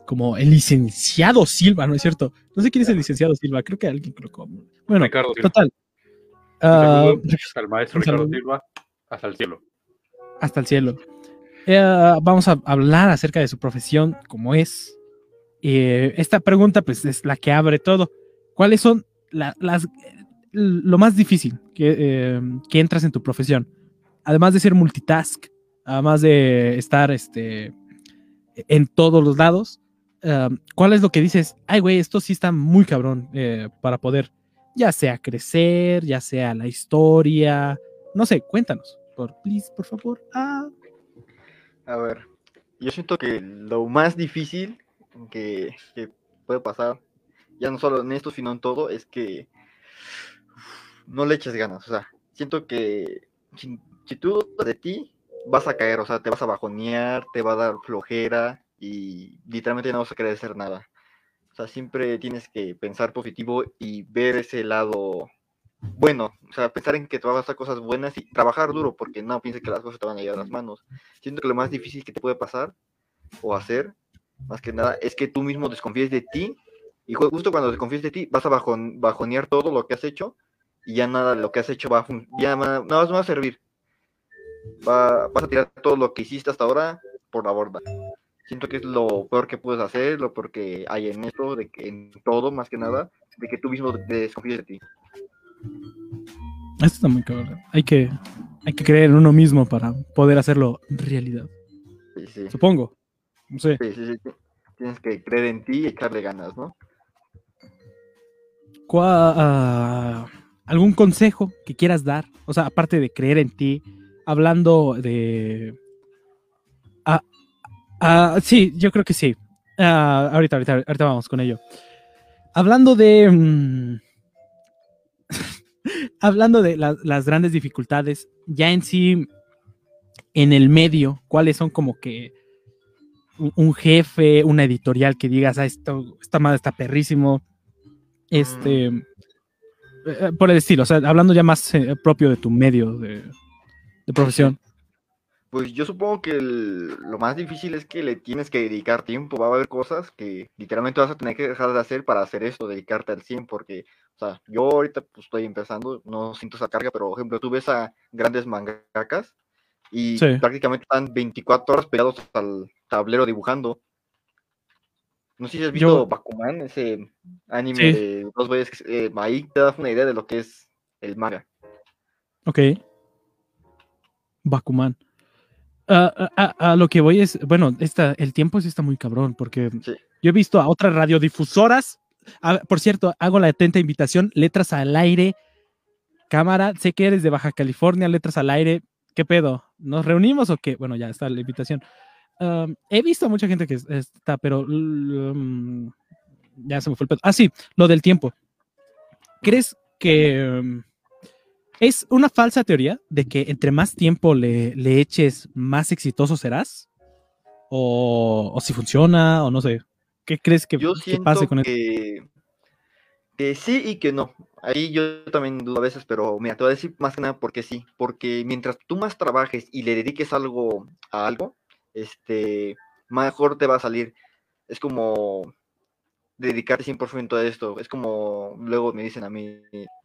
como el licenciado Silva, ¿no es cierto? No sé quién es el licenciado Silva, creo que alguien lo como. Bueno, Ricardo total. Ah, al maestro Ricardo. Silva hasta el cielo. hasta el cielo. Eh, vamos a hablar acerca de su profesión, cómo es. Eh, esta pregunta, pues, es la que abre todo. ¿Cuáles son la- las lo más difícil que, eh, que entras en tu profesión? Además de ser multitask, además de estar este, en todos los lados, eh, ¿cuál es lo que dices? Ay, güey, esto sí está muy cabrón eh, para poder, ya sea crecer, ya sea la historia, no sé, cuéntanos, por please, por favor. Ah, A ver, yo siento que lo más difícil que, puede pasar, ya no solo en esto, sino en todo, es que no le eches ganas. O sea, siento que si, si tú dudas de ti, vas a caer, o sea, te vas a bajonear, te va a dar flojera y literalmente no vas a querer hacer nada. O sea, siempre tienes que pensar positivo y ver ese lado bueno, o sea, pensar en que te van a pasar cosas buenas y trabajar duro, porque no pienses que las cosas te van a llegar a las manos. Siento que lo más difícil que te puede pasar o hacer, más que nada, es que tú mismo desconfíes de ti y ju- justo cuando desconfíes de ti vas a bajon- bajonear todo lo que has hecho y ya nada de lo que has hecho va a, ya nada más va a servir. Va- vas a tirar todo lo que hiciste hasta ahora por la borda. Siento que es lo peor que puedes hacer, lo peor que hay en esto, de que en todo más que nada, de que tú mismo desconfíes de ti. Esto está muy cabrón. Hay que, hay que creer en uno mismo para poder hacerlo realidad. Sí, sí. Supongo. No sé. Sí, sí, sí. Tienes que creer en ti y echarle ganas, ¿no? ¿Cuá- ah, ¿Algún consejo que quieras dar? O sea, aparte de creer en ti, hablando de... Ah, ah, sí, yo creo que sí. Ah, ahorita, ahorita, ahorita vamos con ello. Hablando de... mm, hablando de la- las grandes dificultades, ya en sí, en el medio, ¿cuáles son como que un, un jefe, una editorial que digas, ah, esto, esta madre está perrísimo? Este, eh, por el estilo, o sea, hablando ya más eh, propio de tu medio de, de profesión. Pues yo supongo que el- lo más difícil es que le tienes que dedicar tiempo. Va a haber cosas que literalmente vas a tener que dejar de hacer para hacer esto, dedicarte al 100, porque, sea, yo ahorita pues, estoy empezando, no siento esa carga, pero por ejemplo, tú ves a grandes mangakas y Sí. prácticamente están 24 horas pegados al tablero dibujando. No sé si has Yo- visto Bakuman, ese anime Sí. de dos güeyes, que- eh, ahí te das una idea de lo que es el manga. Ok. Bakuman. Ah, ah, ah, a lo que voy es, bueno, esta, el tiempo sí está muy cabrón, porque Sí. yo he visto a otras radiodifusoras. Por cierto, hago la atenta invitación, letras al aire. Cámara, sé que eres de Baja California, letras al aire. ¿Qué pedo? ¿Nos reunimos o qué? Bueno, ya está la invitación. He visto a mucha gente que es- está, pero um, ya se me fue el pedo. Ah, sí, lo del tiempo. ¿Crees que um, es una falsa teoría de que entre más tiempo le, le eches, más exitoso serás? O si funciona, o no sé. ¿Qué crees que, Yo que pase con que, que sí y que no. Ahí yo también dudo a veces, pero mira, te voy a decir más que nada porque sí. Porque mientras tú más trabajes y le dediques algo a algo, este, mejor te va a salir. Es como dedicarte 100% a esto. Es como luego me dicen a mí,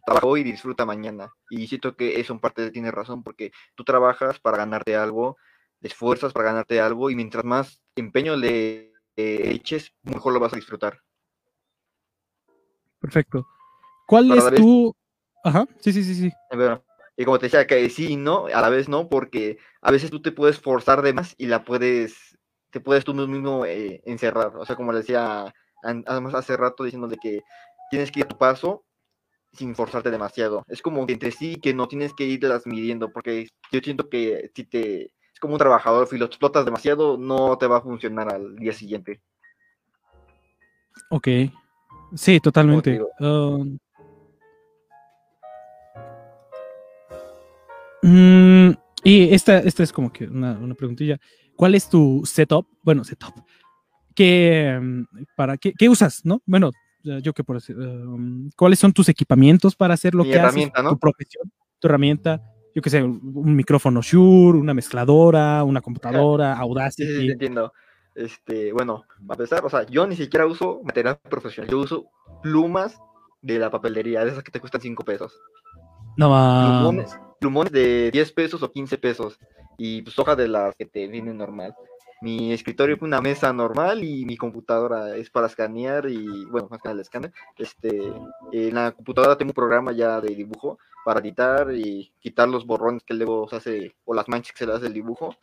trabaja hoy y disfruta mañana. Y siento que eso en parte tiene razón porque tú trabajas para ganarte algo, te esfuerzas para ganarte algo y mientras más empeño le eches, mejor lo vas a disfrutar. Perfecto. ¿Cuál Para es vez- tu... Ajá, sí, sí, sí, sí. Bueno, y como te decía, que sí y no, a la vez no, porque a veces tú te puedes forzar de más y la puedes, te puedes tú mismo eh, encerrar. O sea, como le decía además hace rato diciéndole que tienes que ir a tu paso sin forzarte demasiado. Es como que entre sí que no tienes que irlas midiendo, porque yo siento que si te es como un trabajador, si lo explotas demasiado, no te va a funcionar al día siguiente. Ok. Sí, totalmente. Um, mm, y esta, esta es como que una, una preguntilla. ¿Cuál es tu setup? Bueno, setup. ¿Qué, mm, para, qué, qué usas, no? Bueno, yo qué por decir. um, ¿Cuáles son tus equipamientos para hacer lo Mi que herramienta, haces? ¿no? Tu profesión, tu herramienta. Yo qué sé, un micrófono Shure, una mezcladora, una computadora, Sí, sí, sí, Audacity. entiendo. Este, bueno, a pesar, o sea, yo ni siquiera uso material profesional, yo uso plumas de la papelería, de esas que te cuestan 5 pesos. No. Plumones, plumones de 10 pesos o 15 pesos. Y pues hojas de las que te vienen normal. Mi escritorio es una mesa normal y mi computadora es para escanear y, bueno, más que nada el escáner. Este, en la computadora tengo un programa ya de dibujo para editar y quitar los borrones que luego se hace, o las manchas que se le hace el dibujo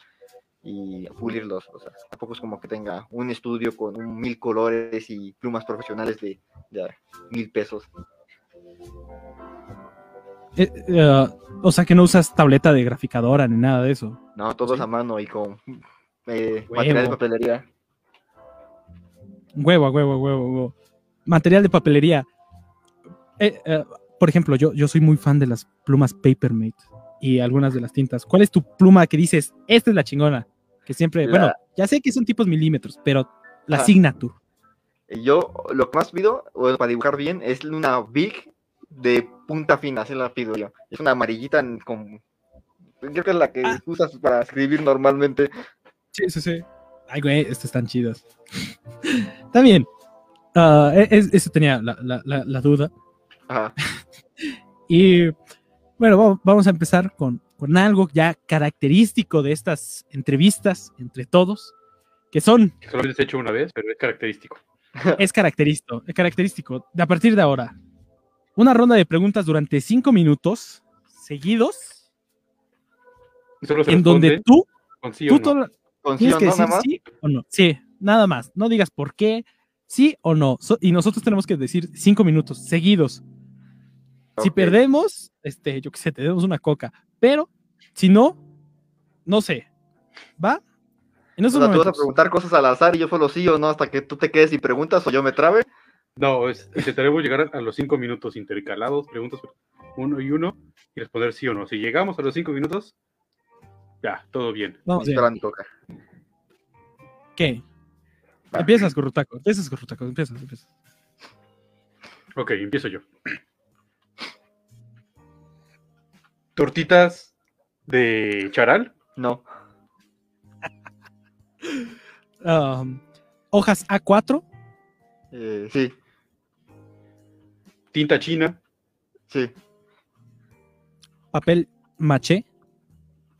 y pulirlos. O sea, tampoco es como que tenga un estudio con un mil colores y plumas profesionales de, de mil pesos. Eh, eh, o sea que no usas tableta de graficadora ni nada de eso. No, todo es a mano y con eh, material de papelería. Huevo, huevo, huevo, huevo. Material de papelería. Eh, eh, por ejemplo, yo, yo soy muy fan de las plumas Papermate y algunas de las tintas. ¿Cuál es tu pluma que dices, esta es la chingona? Que siempre, La- bueno, ya sé que son tipos milímetros, pero la Ajá. Signature. Yo lo que más pido bueno, para dibujar bien es una Big de punta fina, así la pido yo. Es una amarillita con... Creo que es la que usas para escribir normalmente. Sí, sí, sí. Ay, güey, estas están chidas. Está bien. Ah, es- eso tenía la, la- la- la duda. Ajá. Y bueno, vamos, a empezar con, con algo ya característico de estas entrevistas entre todos, que son, Que solamente se ha hecho una vez, pero es característico. es característico, es característico, de a partir de ahora, una ronda de preguntas durante cinco minutos seguidos, solo se en donde tú, con sí tú o no. todo- Con sí tienes o que no, decir nada más. sí o no. Sí, nada más. No digas por qué, sí o no. So- y nosotros tenemos que decir cinco minutos seguidos. Si perdemos, este, yo qué sé, te demos una coca. Pero, si no, no sé. ¿Va? En O esos sea, tú vas a preguntar cosas al azar y yo solo sí o no hasta que tú te quedes y preguntas o yo me trabe. No, es, intentaremos llegar a los cinco minutos intercalados, preguntas uno y uno, y responder sí o no. Si llegamos a los cinco minutos, ya, todo bien. Vamos bien. ¿Qué? Empiezas, Currutaco. Empiezas, Currutaco. Empiezas, empiezas. Ok, empiezo yo. ¿Tortitas de charal? No. Um, hojas A4. Eh, sí, ¿Tinta china? sí, Papel maché.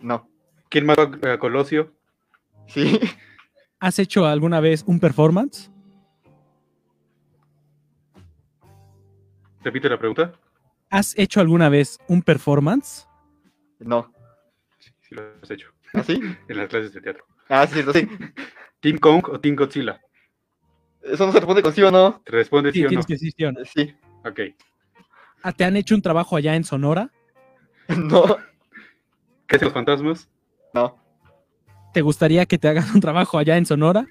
no. ¿Quién mató a a Colosio? Sí, ¿Has hecho alguna vez un performance? Repite la pregunta. ¿Has hecho alguna vez un performance? no. Sí, lo has hecho. ¿Así? En las clases de teatro. Ah, sí, sí. ¿Team Kong o Team Godzilla? Eso no se responde con sí o no. ¿Te responde sí, Sí, o no? que sí o no. Sí, Ok. Ah, ¿Te han hecho un trabajo allá en Sonora? No, ¿Crees en los fantasmas? no, ¿Te gustaría que te hagan un trabajo allá en Sonora?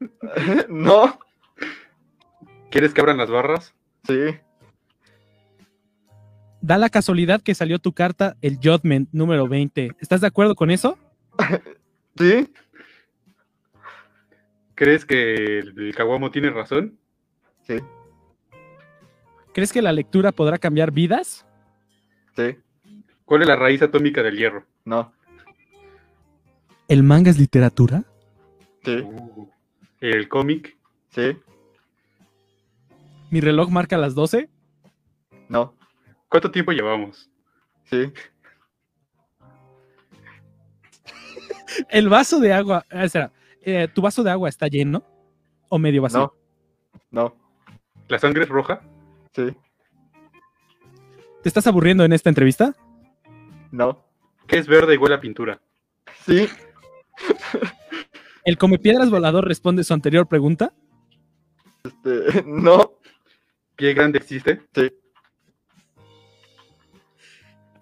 no, ¿Quieres que abran las barras? sí, Da la casualidad que salió tu carta, el Judgment número 20. ¿Estás de acuerdo con eso? sí, ¿Crees que el Caguamo tiene razón? sí, ¿Crees que la lectura podrá cambiar vidas? sí, ¿Cuál es la raíz atómica del hierro? no, ¿El manga es literatura? sí, Uh, ¿El cómic? sí, ¿Mi reloj marca las 12? no, ¿Cuánto tiempo llevamos? sí, ¿El vaso de agua... ah, espera, eh, ¿Tu vaso de agua está lleno o medio vacío? no, no, ¿La sangre es roja? sí, ¿Te estás aburriendo en esta entrevista? no, ¿Qué es verde y huele a pintura? sí, ¿El come piedras volador responde su anterior pregunta? este, no, ¿Pie grande existe? sí,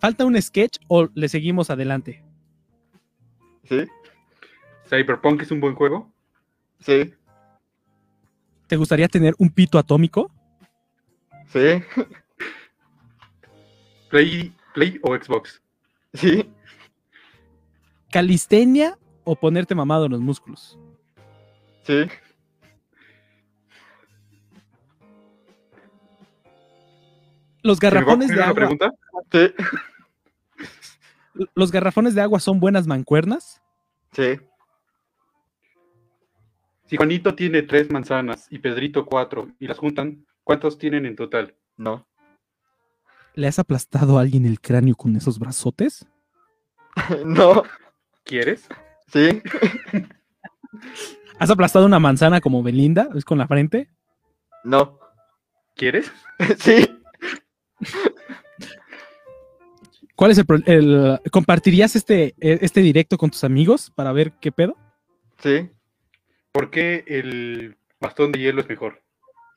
¿Falta un sketch o le seguimos adelante? sí, ¿Cyberpunk es un buen juego? sí, ¿Te gustaría tener un pito atómico? sí, ¿Play, Play o Xbox? sí, ¿Calistenia o ponerte mamado en los músculos? sí, ¿Los ¿Se me va a garrafones de agua, pregunta? sí, los garrafones de agua son buenas mancuernas? sí, Si Juanito tiene tres manzanas y Pedrito cuatro y las juntan, ¿cuántos tienen en total? no, ¿Le has aplastado a alguien el cráneo con esos brazotes? no, ¿Quieres? sí, ¿Has aplastado una manzana como Belinda? ¿Es con la frente? no, ¿Quieres? sí, ¿Cuál es el, el- ¿Compartirías este, eh, este directo con tus amigos para ver qué pedo? sí, ¿Por qué el bastón de hielo es mejor?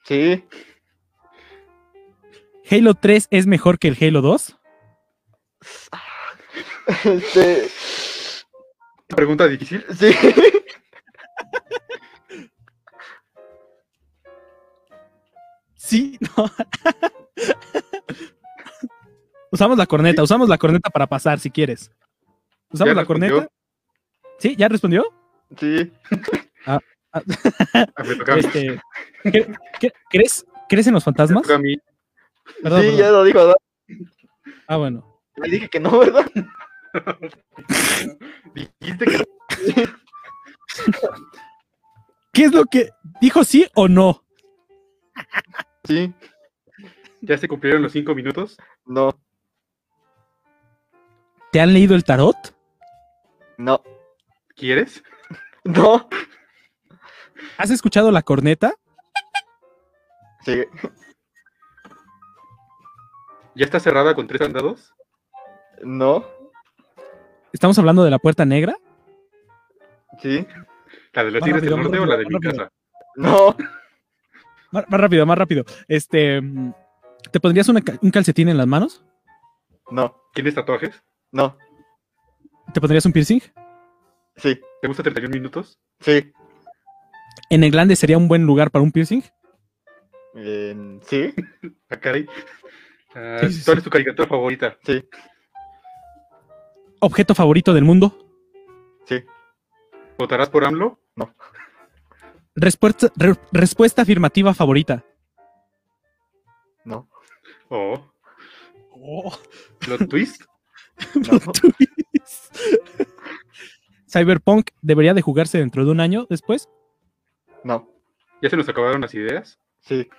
sí, ¿Halo 3 es mejor que el Halo 2? este, Pregunta difícil. sí, Sí, no. usamos la corneta, usamos la corneta para pasar si quieres. ¿Usamos ¿Ya la respondió? corneta? ¿Sí? ¿Ya respondió? sí, Ah, Ah, me toca a mí. este, ¿cre- cre- ¿crees, ¿Crees en los fantasmas? toca a mí. Perdón, sí, perdón. ya lo dijo, ¿verdad? Ah, bueno. Le dije que no, ¿verdad? Dijiste que ¿Qué es lo que dijo sí o no? Sí, ya se cumplieron los cinco minutos. no, ¿Te han leído el tarot? no, ¿Quieres? no, ¿Has escuchado la corneta? sí, ¿Ya está cerrada con tres andados? no, ¿Estamos hablando de la puerta negra? sí, ¿La de los tigres del norte o la de mi rápido, casa? no, Más, más rápido, más rápido. Este, ¿te pondrías una un calcetín en las manos? no, ¿Tienes tatuajes? No, ¿Te pondrías un piercing? sí, ¿Te gusta 31 minutos? sí, ¿En el glande sería un buen lugar para un piercing? eh, sí, Ah, caray. Ah, Sí, sí, ¿Cuál sí. es tu caricatura favorita? sí, ¿Objeto favorito del mundo? sí, ¿Votarás por AMLO? Respuesta, re- respuesta afirmativa favorita. no, ¿O Oh, plot twist? twist. Cyberpunk debería de jugarse dentro de un año después. no, ¿Ya se nos acabaron las ideas? sí,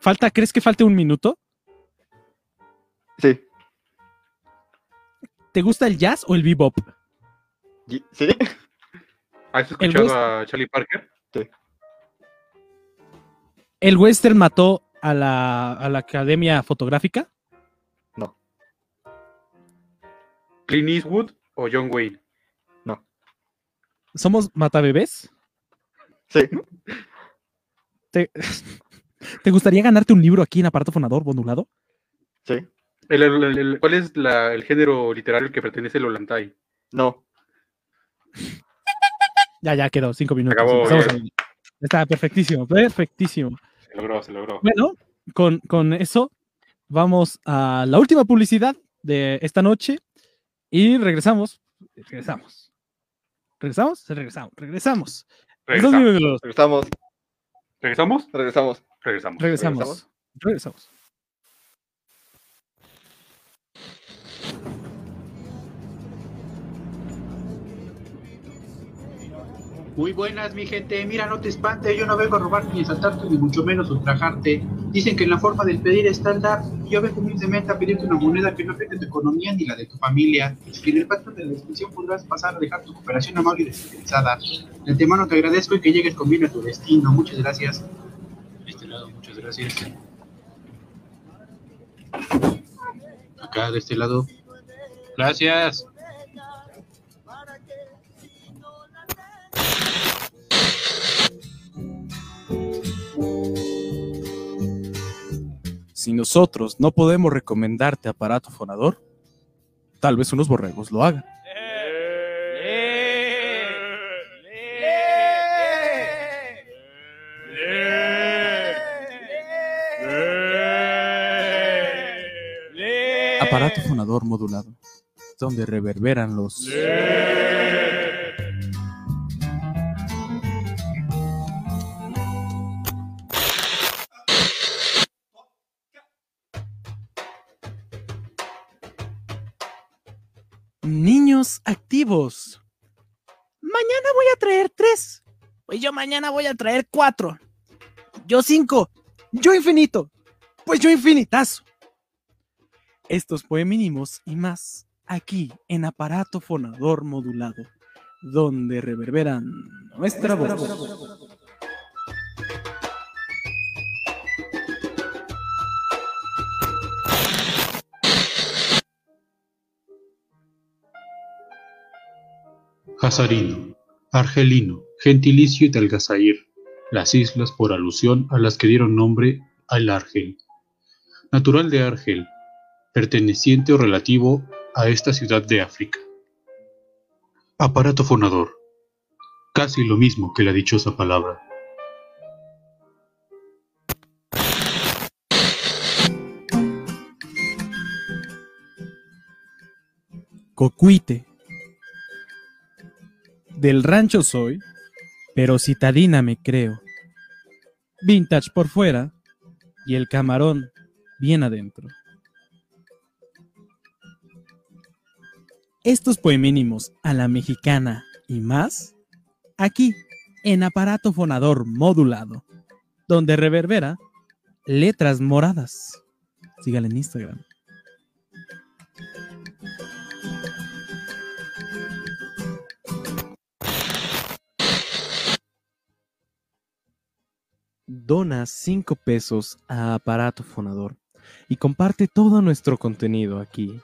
¿Falta, crees que falte un minuto? sí, ¿Te gusta el jazz o el bebop? sí, ¿Has escuchado west- a Charlie Parker? ¿El western mató a la, a la academia fotográfica? ¿Clint Eastwood o John Wayne? ¿Somos matabebés? sí, ¿Te, ¿Te gustaría ganarte un libro aquí en aparato fonador modulado? sí, El- el- el- el- ¿Cuál es la- el género literario al que pertenece el Ollantay? No. Ya, ya quedó, cinco minutos. acabó, Está perfectísimo, perfectísimo. Se logró, se logró. Bueno, con, con eso vamos a la última publicidad de esta noche y regresamos. Regresamos. ¿Regresamos? Regresamos. Regresamos. Regresamos. ¿Regresamos? Regresamos. Regresamos. Regresamos. Regresamos. Muy buenas, mi gente. Mira, no te espantes. Yo no vengo a robarte ni asaltarte, ni mucho menos ultrajarte. Dicen que en la forma del pedir está el dar. Yo vengo humildemente a pedirte una moneda que no afecte tu economía ni la de tu familia. Que en el pacto de la descripción podrás pasar a dejar tu cooperación amable y desinteresada. De antemano te agradezco y que llegues con bien a tu destino. Muchas gracias. De este lado, muchas gracias. Acá, de este lado. Gracias. Nosotros no podemos recomendarte aparato fonador, tal vez unos borregos lo hagan. Aparato fonador modulado, donde reverberan los... Mañana voy a traer tres. Pues yo mañana voy a traer cuatro. Yo cinco. Yo infinito. Pues yo infinitazo. Estos poemínimos y más aquí en aparato fonador modulado, donde reverberan nuestra voz. Hazarino, Argelino, gentilicio de Algazair, las islas por alusión a las que dieron nombre al Argel. Natural de Argel, perteneciente o relativo a esta ciudad de África. Aparato fonador, casi lo mismo que la dichosa palabra. Cocuite. Del rancho soy, pero citadina me creo. Vintage por fuera y el camarón bien adentro. Estos poemínimos a la mexicana y más, aquí en aparato fonador modulado, donde reverbera letras moradas. Sígale en Instagram. Dona 5 pesos a aparato fonador y comparte todo nuestro contenido aquí.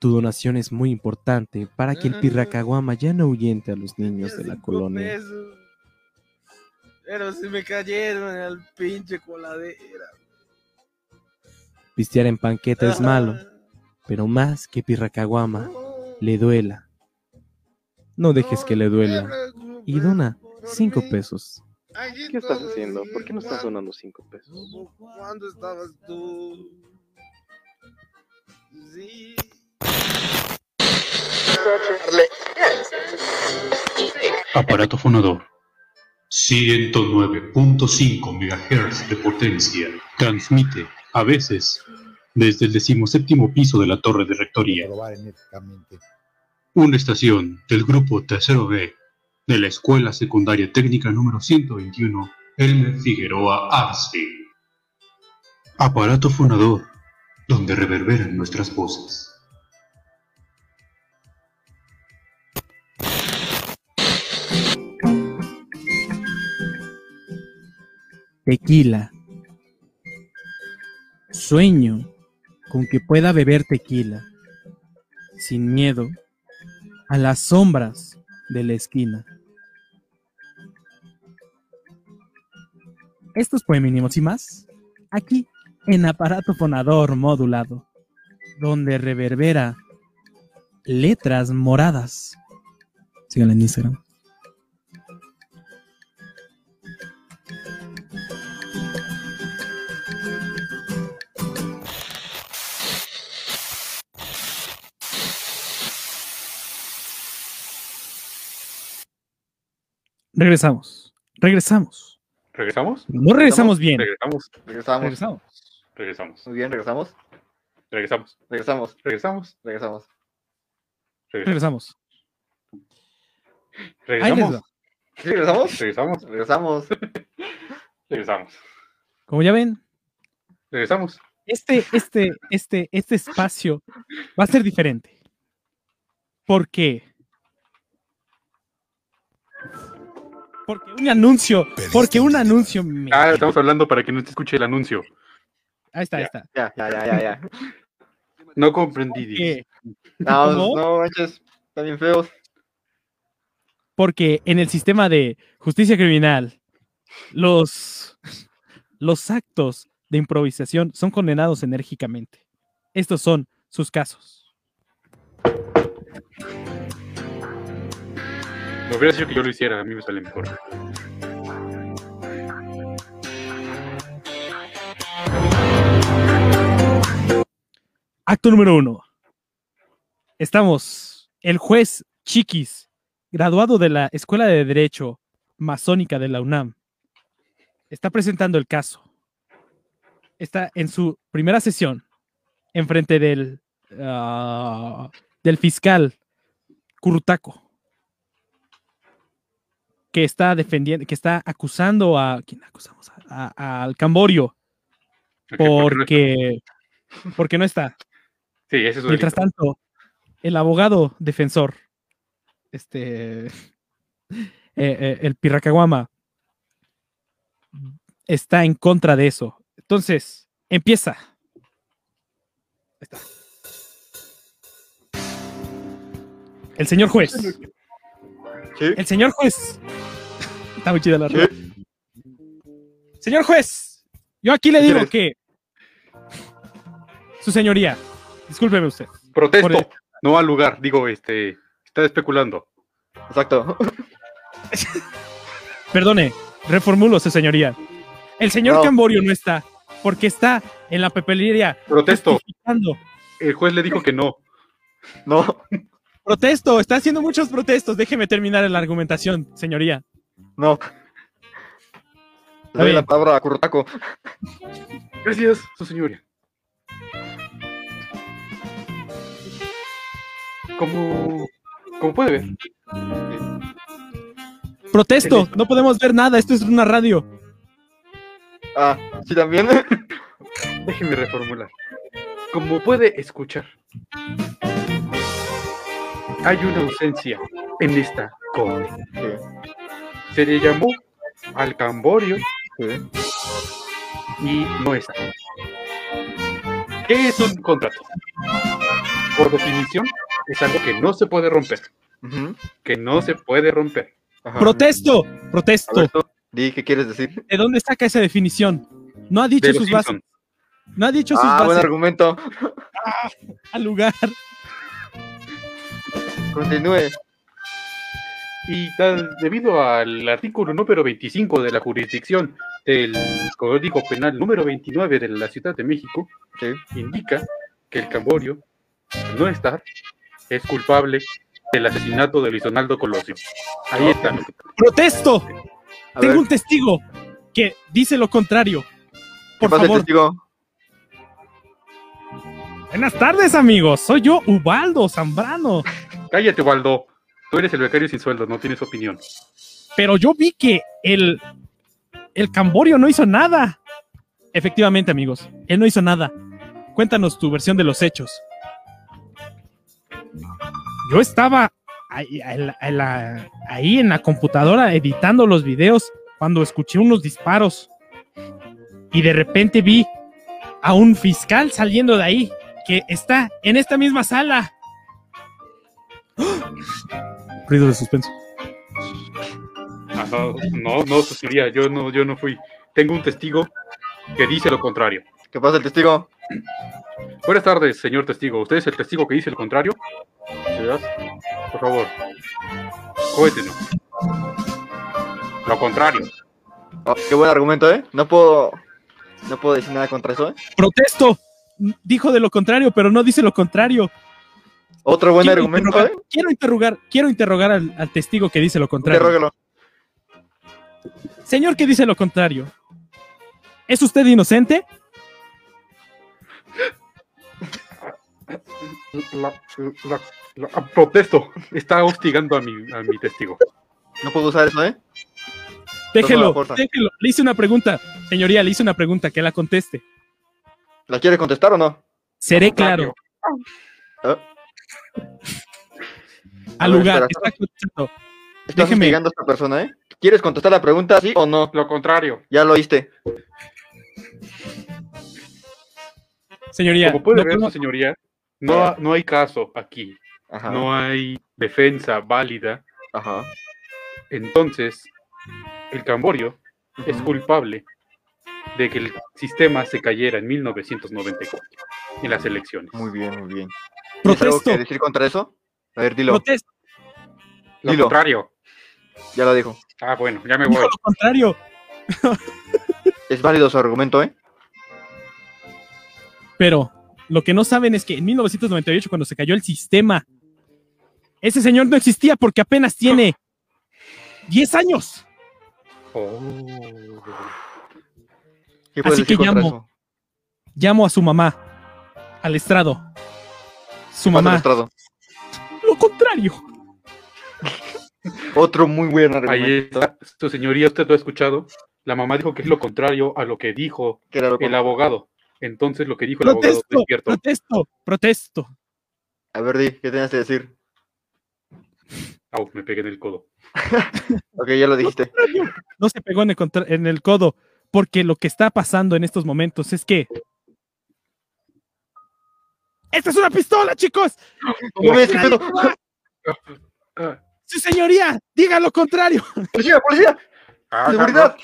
Tu donación es muy importante para que el pirracaguama ya no ahuyente a los niños de la colonia. pesos. Pero se me cayeron al pinche coladera. Pistear en panqueta es malo, pero más que pirracaguama, le duela. No dejes que le duela y dona 5 pesos. ¿Qué estás haciendo? ¿Por qué no estás donando 5 pesos? ¿Cuándo estabas tú? Sí. Aparato fonador. 109.5 MHz de potencia. Transmite, a veces, desde el decimoséptimo piso de la torre de rectoría. Una estación del grupo Tercero B de la Escuela Secundaria Técnica número 121, Elmer Figueroa Arce. Aparato fonador, donde reverberan nuestras voces. Tequila. Sueño con que pueda beber tequila, sin miedo, a las sombras de la esquina. Estos poemínimos y más, aquí en aparato fonador modulado, donde reverbera letras moradas. Síganla en Instagram. Regresamos. Regresamos. ¿Regresamos? No regresamos bien. Regresamos. Regresamos. Regresamos. Regresamos. Muy bien, regresamos. Regresamos. Regresamos. Regresamos. Regresamos. Regresamos. Regresamos. va. ¿Sí, regresamos? Regresamos. Regresamos. Regresamos. Como ya ven, Regresamos. este, este, este, este espacio va a ser diferente. ¿Por qué? Porque un anuncio, porque un anuncio me... Ah, estamos hablando para que no te escuche el anuncio. Ahí está, ahí está. Ya, ya, ya, ya, ya. No comprendí. ¿Qué? No, ¿Cómo? no manches, están bien feos. Porque en el sistema de justicia criminal, los, los actos de improvisación son condenados enérgicamente. Estos son sus casos. Me hubiera sido que yo lo hiciera, a mí me sale mejor. Acto número uno. Estamos, el juez Chiquis, graduado de la Escuela de Derecho Masónica de la UNAM, está presentando el caso. Está en su primera sesión, enfrente del, ah, del fiscal Currutaco, que está defendiendo, que está acusando a. ¿Quién acusamos? A- a- al Camborio. Porque, porque no está. Sí, ese es Mientras delito. tanto, el abogado defensor, este, eh, eh, el Pirracaguama, está en contra de eso. Entonces, empieza. Ahí está. El señor juez. El señor juez. Está muy chida la rola. Señor juez, yo aquí le digo que. Su señoría, discúlpeme usted. Protesto, el- no al lugar. Digo, este, está especulando. Exacto. Perdone, reformulo, su señoría. El señor No. Camborio no está, porque está en la papelería. Protesto. El juez le dijo que no. No. Protesto, está haciendo muchos protestos. Déjeme terminar la argumentación, señoría. No. Le doy la palabra a Currutaco. Gracias, su señoría. Como, como puede ver, Protesto, no podemos ver nada, esto es una radio. Ah, sí, también. déjeme reformular. Como puede escuchar, hay una ausencia en esta corte. Se le llamó al Camborio y no está. ¿Qué es un contrato? Por definición, es algo que no se puede romper. Que no se puede romper. Protesto, protesto. Di, ¿qué quieres decir? ¿De dónde saca esa definición? No ha dicho De sus bases. No ha dicho sus Ah, buen bases. argumento. Al lugar. Continúe. Y tal, debido al artículo número 25 de la jurisdicción del Código Penal número 29 de la Ciudad de México, indica que el Camborio, al no estar, es culpable del asesinato de Luis Donaldo Colosio. Ahí está. Protesto. A Tengo ver. un testigo que dice lo contrario. Por pasa el favor. testigo? Buenas tardes, amigos. Soy yo, Ubaldo Zambrano. Cállate, Waldo. Tú eres el becario sin sueldo, no tienes opinión. Pero yo vi que el, el Camborio no hizo nada. Efectivamente, amigos, él no hizo nada. Cuéntanos tu versión de los hechos. Yo estaba ahí en la- en la- ahí en la computadora editando los videos cuando escuché unos disparos. Y de repente vi a un fiscal saliendo de ahí que está en esta misma sala. Ruido de suspenso. Ajá, no, no, su señoría, yo no, yo no fui. Tengo un testigo que dice lo contrario. ¿Qué pasa el testigo? Buenas tardes, señor testigo. ¿Usted es el testigo que dice lo contrario? Por favor, cuéntenos. Lo contrario. Oh, qué buen argumento, ¿eh? No puedo, no puedo decir nada contra eso, ¿eh? Protesto. Dijo de lo contrario, pero no dice lo contrario. Otro buen Quiero argumento, interrogar, ¿eh? quiero interrogar, quiero interrogar al, al testigo que dice lo contrario. Interrógalo. Señor que dice lo contrario. ¿Es usted inocente? La, la- la- ah, protesto. Está hostigando a mi, a mi testigo. No puedo usar eso, ¿eh? Déjelo, déjelo. Le hice una pregunta. Señoría, le hice una pregunta, que la conteste. ¿La quiere contestar o no? Seré claro. ¿Eh? Al lugar. espera, Está. Estás Déjeme. hostigando a esta persona, ¿eh? ¿Quieres contestar la pregunta, sí o no? Lo contrario. Ya lo oíste. Señoría, Como puede no ver, señoría, no, no hay caso aquí. Ajá. No hay defensa válida. Ajá. Entonces, el Camborio es culpable de que el sistema se cayera en 1994 en las elecciones. Muy bien, muy bien. ¿Tienes algo Protesto. que decir contra eso? A ver, dilo. Protesto. Lo Dilo. contrario. Ya lo dijo. Ah, bueno, ya me Dijo voy. lo contrario. Es válido su argumento, ¿eh? Pero lo que no saben es que en 1998, cuando se cayó el sistema, ese señor no existía porque apenas tiene 10 años. Oh. ¿Qué puedes Así que llamo, eso? llamo a su mamá, al estrado. Su ¿Qué pasa, mamá. Lo contrario. Otro muy buen Ahí argumento. está. Su señoría, usted lo ha escuchado. La mamá dijo que es lo contrario a lo que dijo Que era lo el abogado. Entonces, lo que dijo el abogado es cierto. protesto, protesto. A ver, di, ¿qué tenías que decir? Au, me pegué en el codo. Ok, ya lo dijiste. No se pegó en el, contra- en el codo, porque lo que está pasando en estos momentos es que... ¡Esta es una pistola, chicos! Ah, ¡Su señoría! ¡Diga lo contrario! ¡Policía, policía! ah, ¡Seguridad!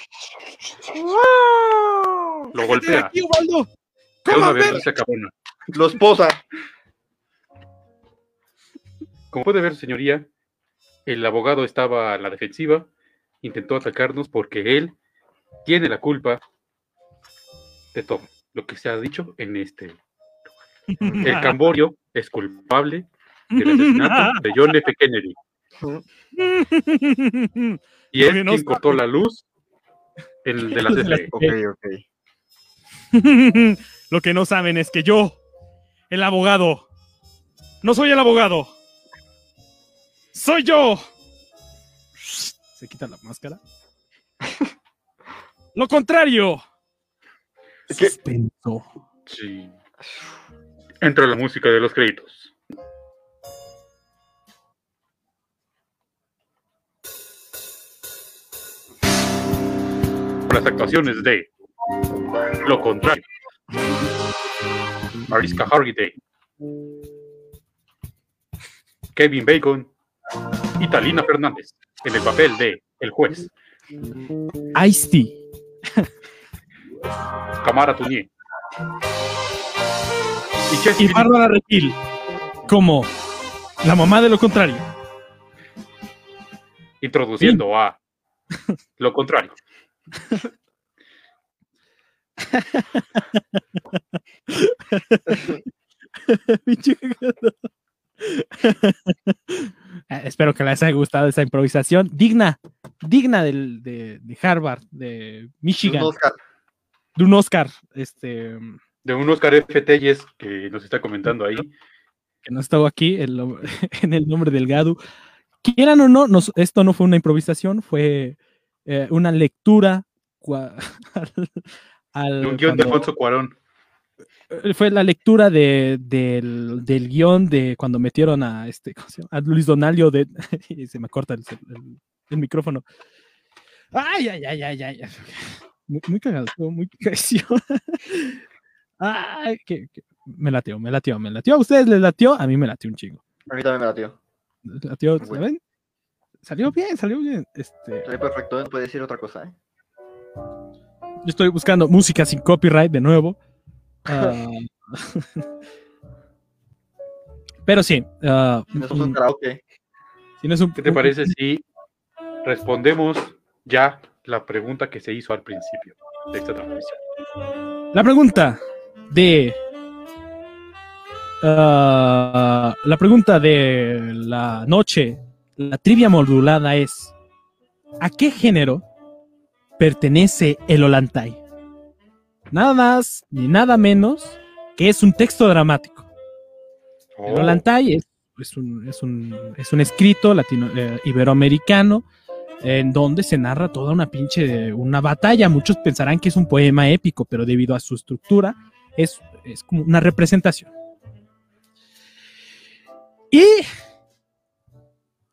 Lo golpea. Aquí, Ubaldo! ¿Cómo ver? no se acabona. Lo esposa. Como puede ver, señoría, el abogado estaba a la defensiva, intentó atacarnos porque él tiene la culpa de todo lo que se ha dicho en este. El Camborio es culpable del asesinato de John F. Kennedy y es quien cortó la luz en, de la CFE. Ok, ok. Lo que no saben es que yo, el abogado, no soy el abogado. Soy yo. Se quita la máscara. Lo contrario. ¿Qué? Suspenso. Sí. Entra la música de los créditos. Las actuaciones de Lo contrario. Mariska Hargitay. Kevin Bacon y Talina Fernández en el papel de El juez. Ice-T. Camara Tuñé. Y Y Bárbara Regil como la mamá de lo contrario. introduciendo a lo contrario. Eh, Espero que les haya gustado esa improvisación. Digna, digna del, de, de Harvard, de Michigan, Un Oscar. de un Oscar, este, De un Oscar F. Telles que nos está comentando ahí. que no estaba aquí el en el nombre del Gadu. Quieran o no, nos- esto no fue una improvisación, fue eh, una lectura cua- al- al- De un guion de Alfonso Cuarón. eh, fue la lectura de, del, del guion de cuando metieron a este a Luis Donaldo de y se me corta el, el- el micrófono. Ay, ay, ay, ay, ay. Muy, muy cagado, muy cagadísimo. Ay, que, que- me latió, me latió, me latió. ¿A ustedes les latió? A mí me latió un chingo. A mí también me latió, Bueno. ¿saben? Salió bien, salió bien. Este, Salió perfecto, no puede decir otra cosa, ¿eh? yo estoy buscando música sin copyright de nuevo. Ah, pero sí. ah, No es un karaoke. si no es un- ¿Qué te parece si respondemos ya la pregunta que se hizo al principio de esta transmisión? La pregunta de. ah, la pregunta de la noche, la trivia modulada es: ¿A qué género pertenece el Ollantay? Nada más ni nada menos que es un texto dramático. El Oh, Ollantay es, es un, es un- es un escrito latino, eh, iberoamericano en donde se narra toda una pinche una batalla. Muchos pensarán que es un poema épico, pero debido a su estructura es, es como una representación. Y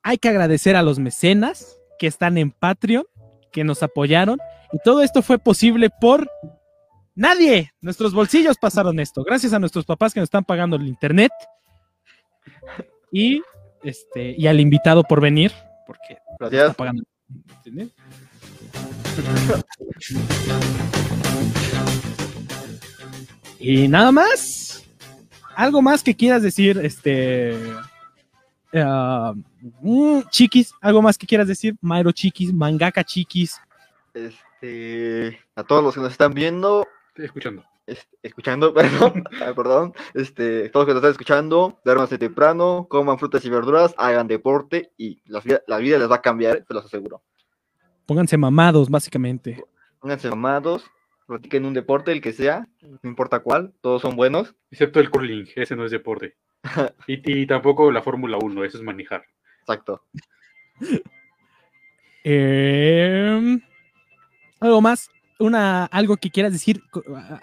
hay que agradecer a los mecenas que están en Patreon, que nos apoyaron. Y todo esto fue posible por nadie. Nuestros bolsillos pasaron esto. Gracias a nuestros papás que nos están pagando el internet. Y, este, y al invitado por venir, porque Gracias. está pagando el internet. Y nada más. Algo más que quieras decir, este. ah, mm, chiquis, algo más que quieras decir, Mairo Chiquis, Mangaka Chiquis. Este, a todos los que nos están viendo, Estoy escuchando. es- escuchando, perdón, ah, perdón, este, todos los que nos están escuchando, duérmanse temprano, coman frutas y verduras, hagan deporte y la vida, la vida les va a cambiar, se los aseguro. Pónganse mamados, básicamente. Pónganse mamados, practiquen un deporte, el que sea, no importa cuál, todos son buenos. Excepto el curling, ese no es deporte. Y, y tampoco la Fórmula 1, eso es manejar. Exacto. Em, algo más, una, algo que quieras decir, ah,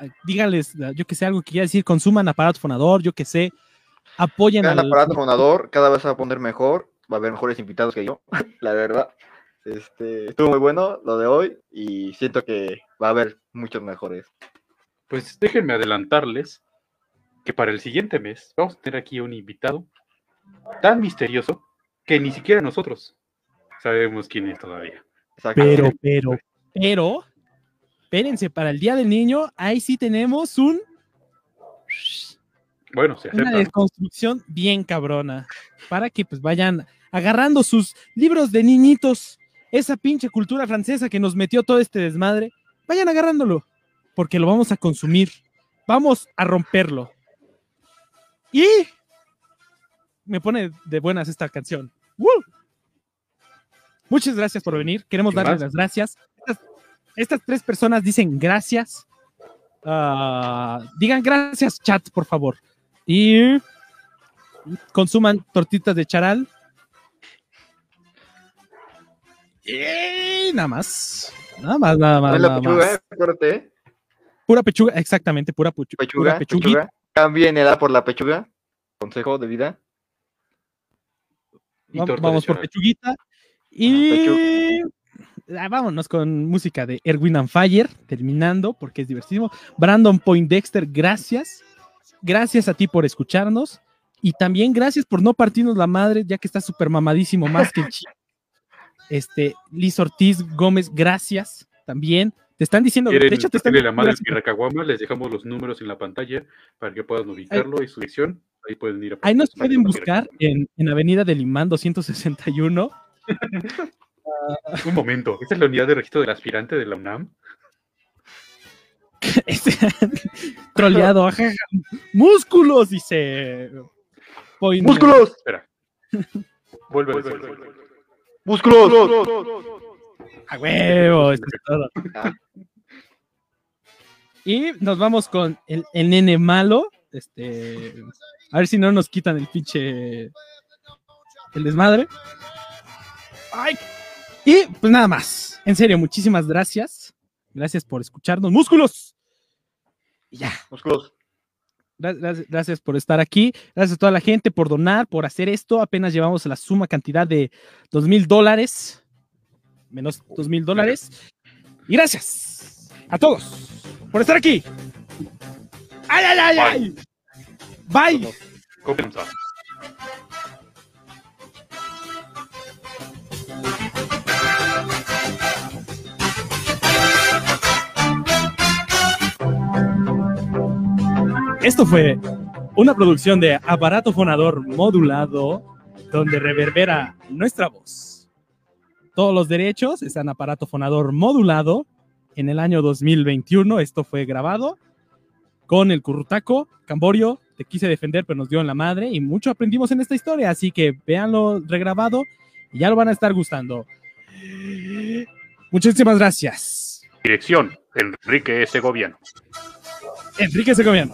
yo que sé, algo que quieras decir, consuman aparato fonador, yo que sé, apoyen al aparato fonador, cada vez se va a poner mejor, va a haber mejores invitados que yo, la verdad. Este, estuvo muy bueno lo de hoy y siento que va a haber muchos mejores. Pues déjenme adelantarles que para el siguiente mes vamos a tener aquí un invitado tan misterioso que ni siquiera nosotros sabemos quién es todavía. Pero, pero, pero, espérense, para el Día del Niño, ahí sí tenemos un, Bueno, se una desconstrucción bien cabrona, para que pues vayan agarrando sus libros de niñitos, esa pinche cultura francesa que nos metió todo este desmadre, vayan agarrándolo, porque lo vamos a consumir, vamos a romperlo. Y me pone de buenas esta canción. ¡Woo! Muchas gracias por venir. Queremos ¿Qué darles las gracias. Estas, estas tres personas dicen gracias. Ah, digan gracias, chat, por favor. Y consuman tortitas de charal. Y nada más. Nada más, nada más. Nada pechuga, más. eh, eh. Pura pechuga, exactamente, pura, Pechuga, pura pechuga. Cambien A por la pechuga. Consejo de vida. Va- vamos por pechuguita. Y Ah, vámonos con música de Erwin and Fire, terminando, porque es divertísimo. Brandon Point Dexter, gracias. Gracias a ti por escucharnos. Y también gracias por no partirnos la madre, ya que está súper mamadísimo más que el chi. Este, Liz Ortiz Gómez, gracias también. Te están diciendo, de ¿Quieren hecho te están la madre Pirracaguama? Les dejamos los números en la pantalla para que puedan ubicarlo y su dirección. Ahí pueden ir a Ahí nos pueden buscar en, en Avenida del Imán 261. Un momento, ¿esta es la unidad de registro del aspirante de la UNAM? Troleado, ajaja. músculos, dice. ¡Músculos! Espera. Vuelve, vuelve, vuelve. ¡Músculos! A huevo, esto es todo. Y nos vamos con el, el nene malo. Este, a ver si no nos quitan el pinche. El desmadre. Ay. Y pues nada más. En serio, muchísimas gracias. Gracias por escucharnos. ¡Músculos! Y ya. Músculos. Gra- Gracias, gracias por estar aquí. Gracias a toda la gente por donar, por hacer esto. Apenas llevamos la suma cantidad de dos mil dólares. Menos dos mil dólares. Y gracias a todos por estar aquí. ¡Ay, ay, ay, ay! Bye. Esto fue una producción de aparato fonador modulado donde reverbera nuestra voz. Todos los derechos están aparato fonador modulado en el año 2021. Esto fue grabado con el Currutaco, Camborio. Te quise defender, pero nos dio en la madre y mucho aprendimos en esta historia. Así que véanlo regrabado y ya lo van a estar gustando. Muchísimas gracias. Dirección, Enrique Segoviano. Enrique Segoviano.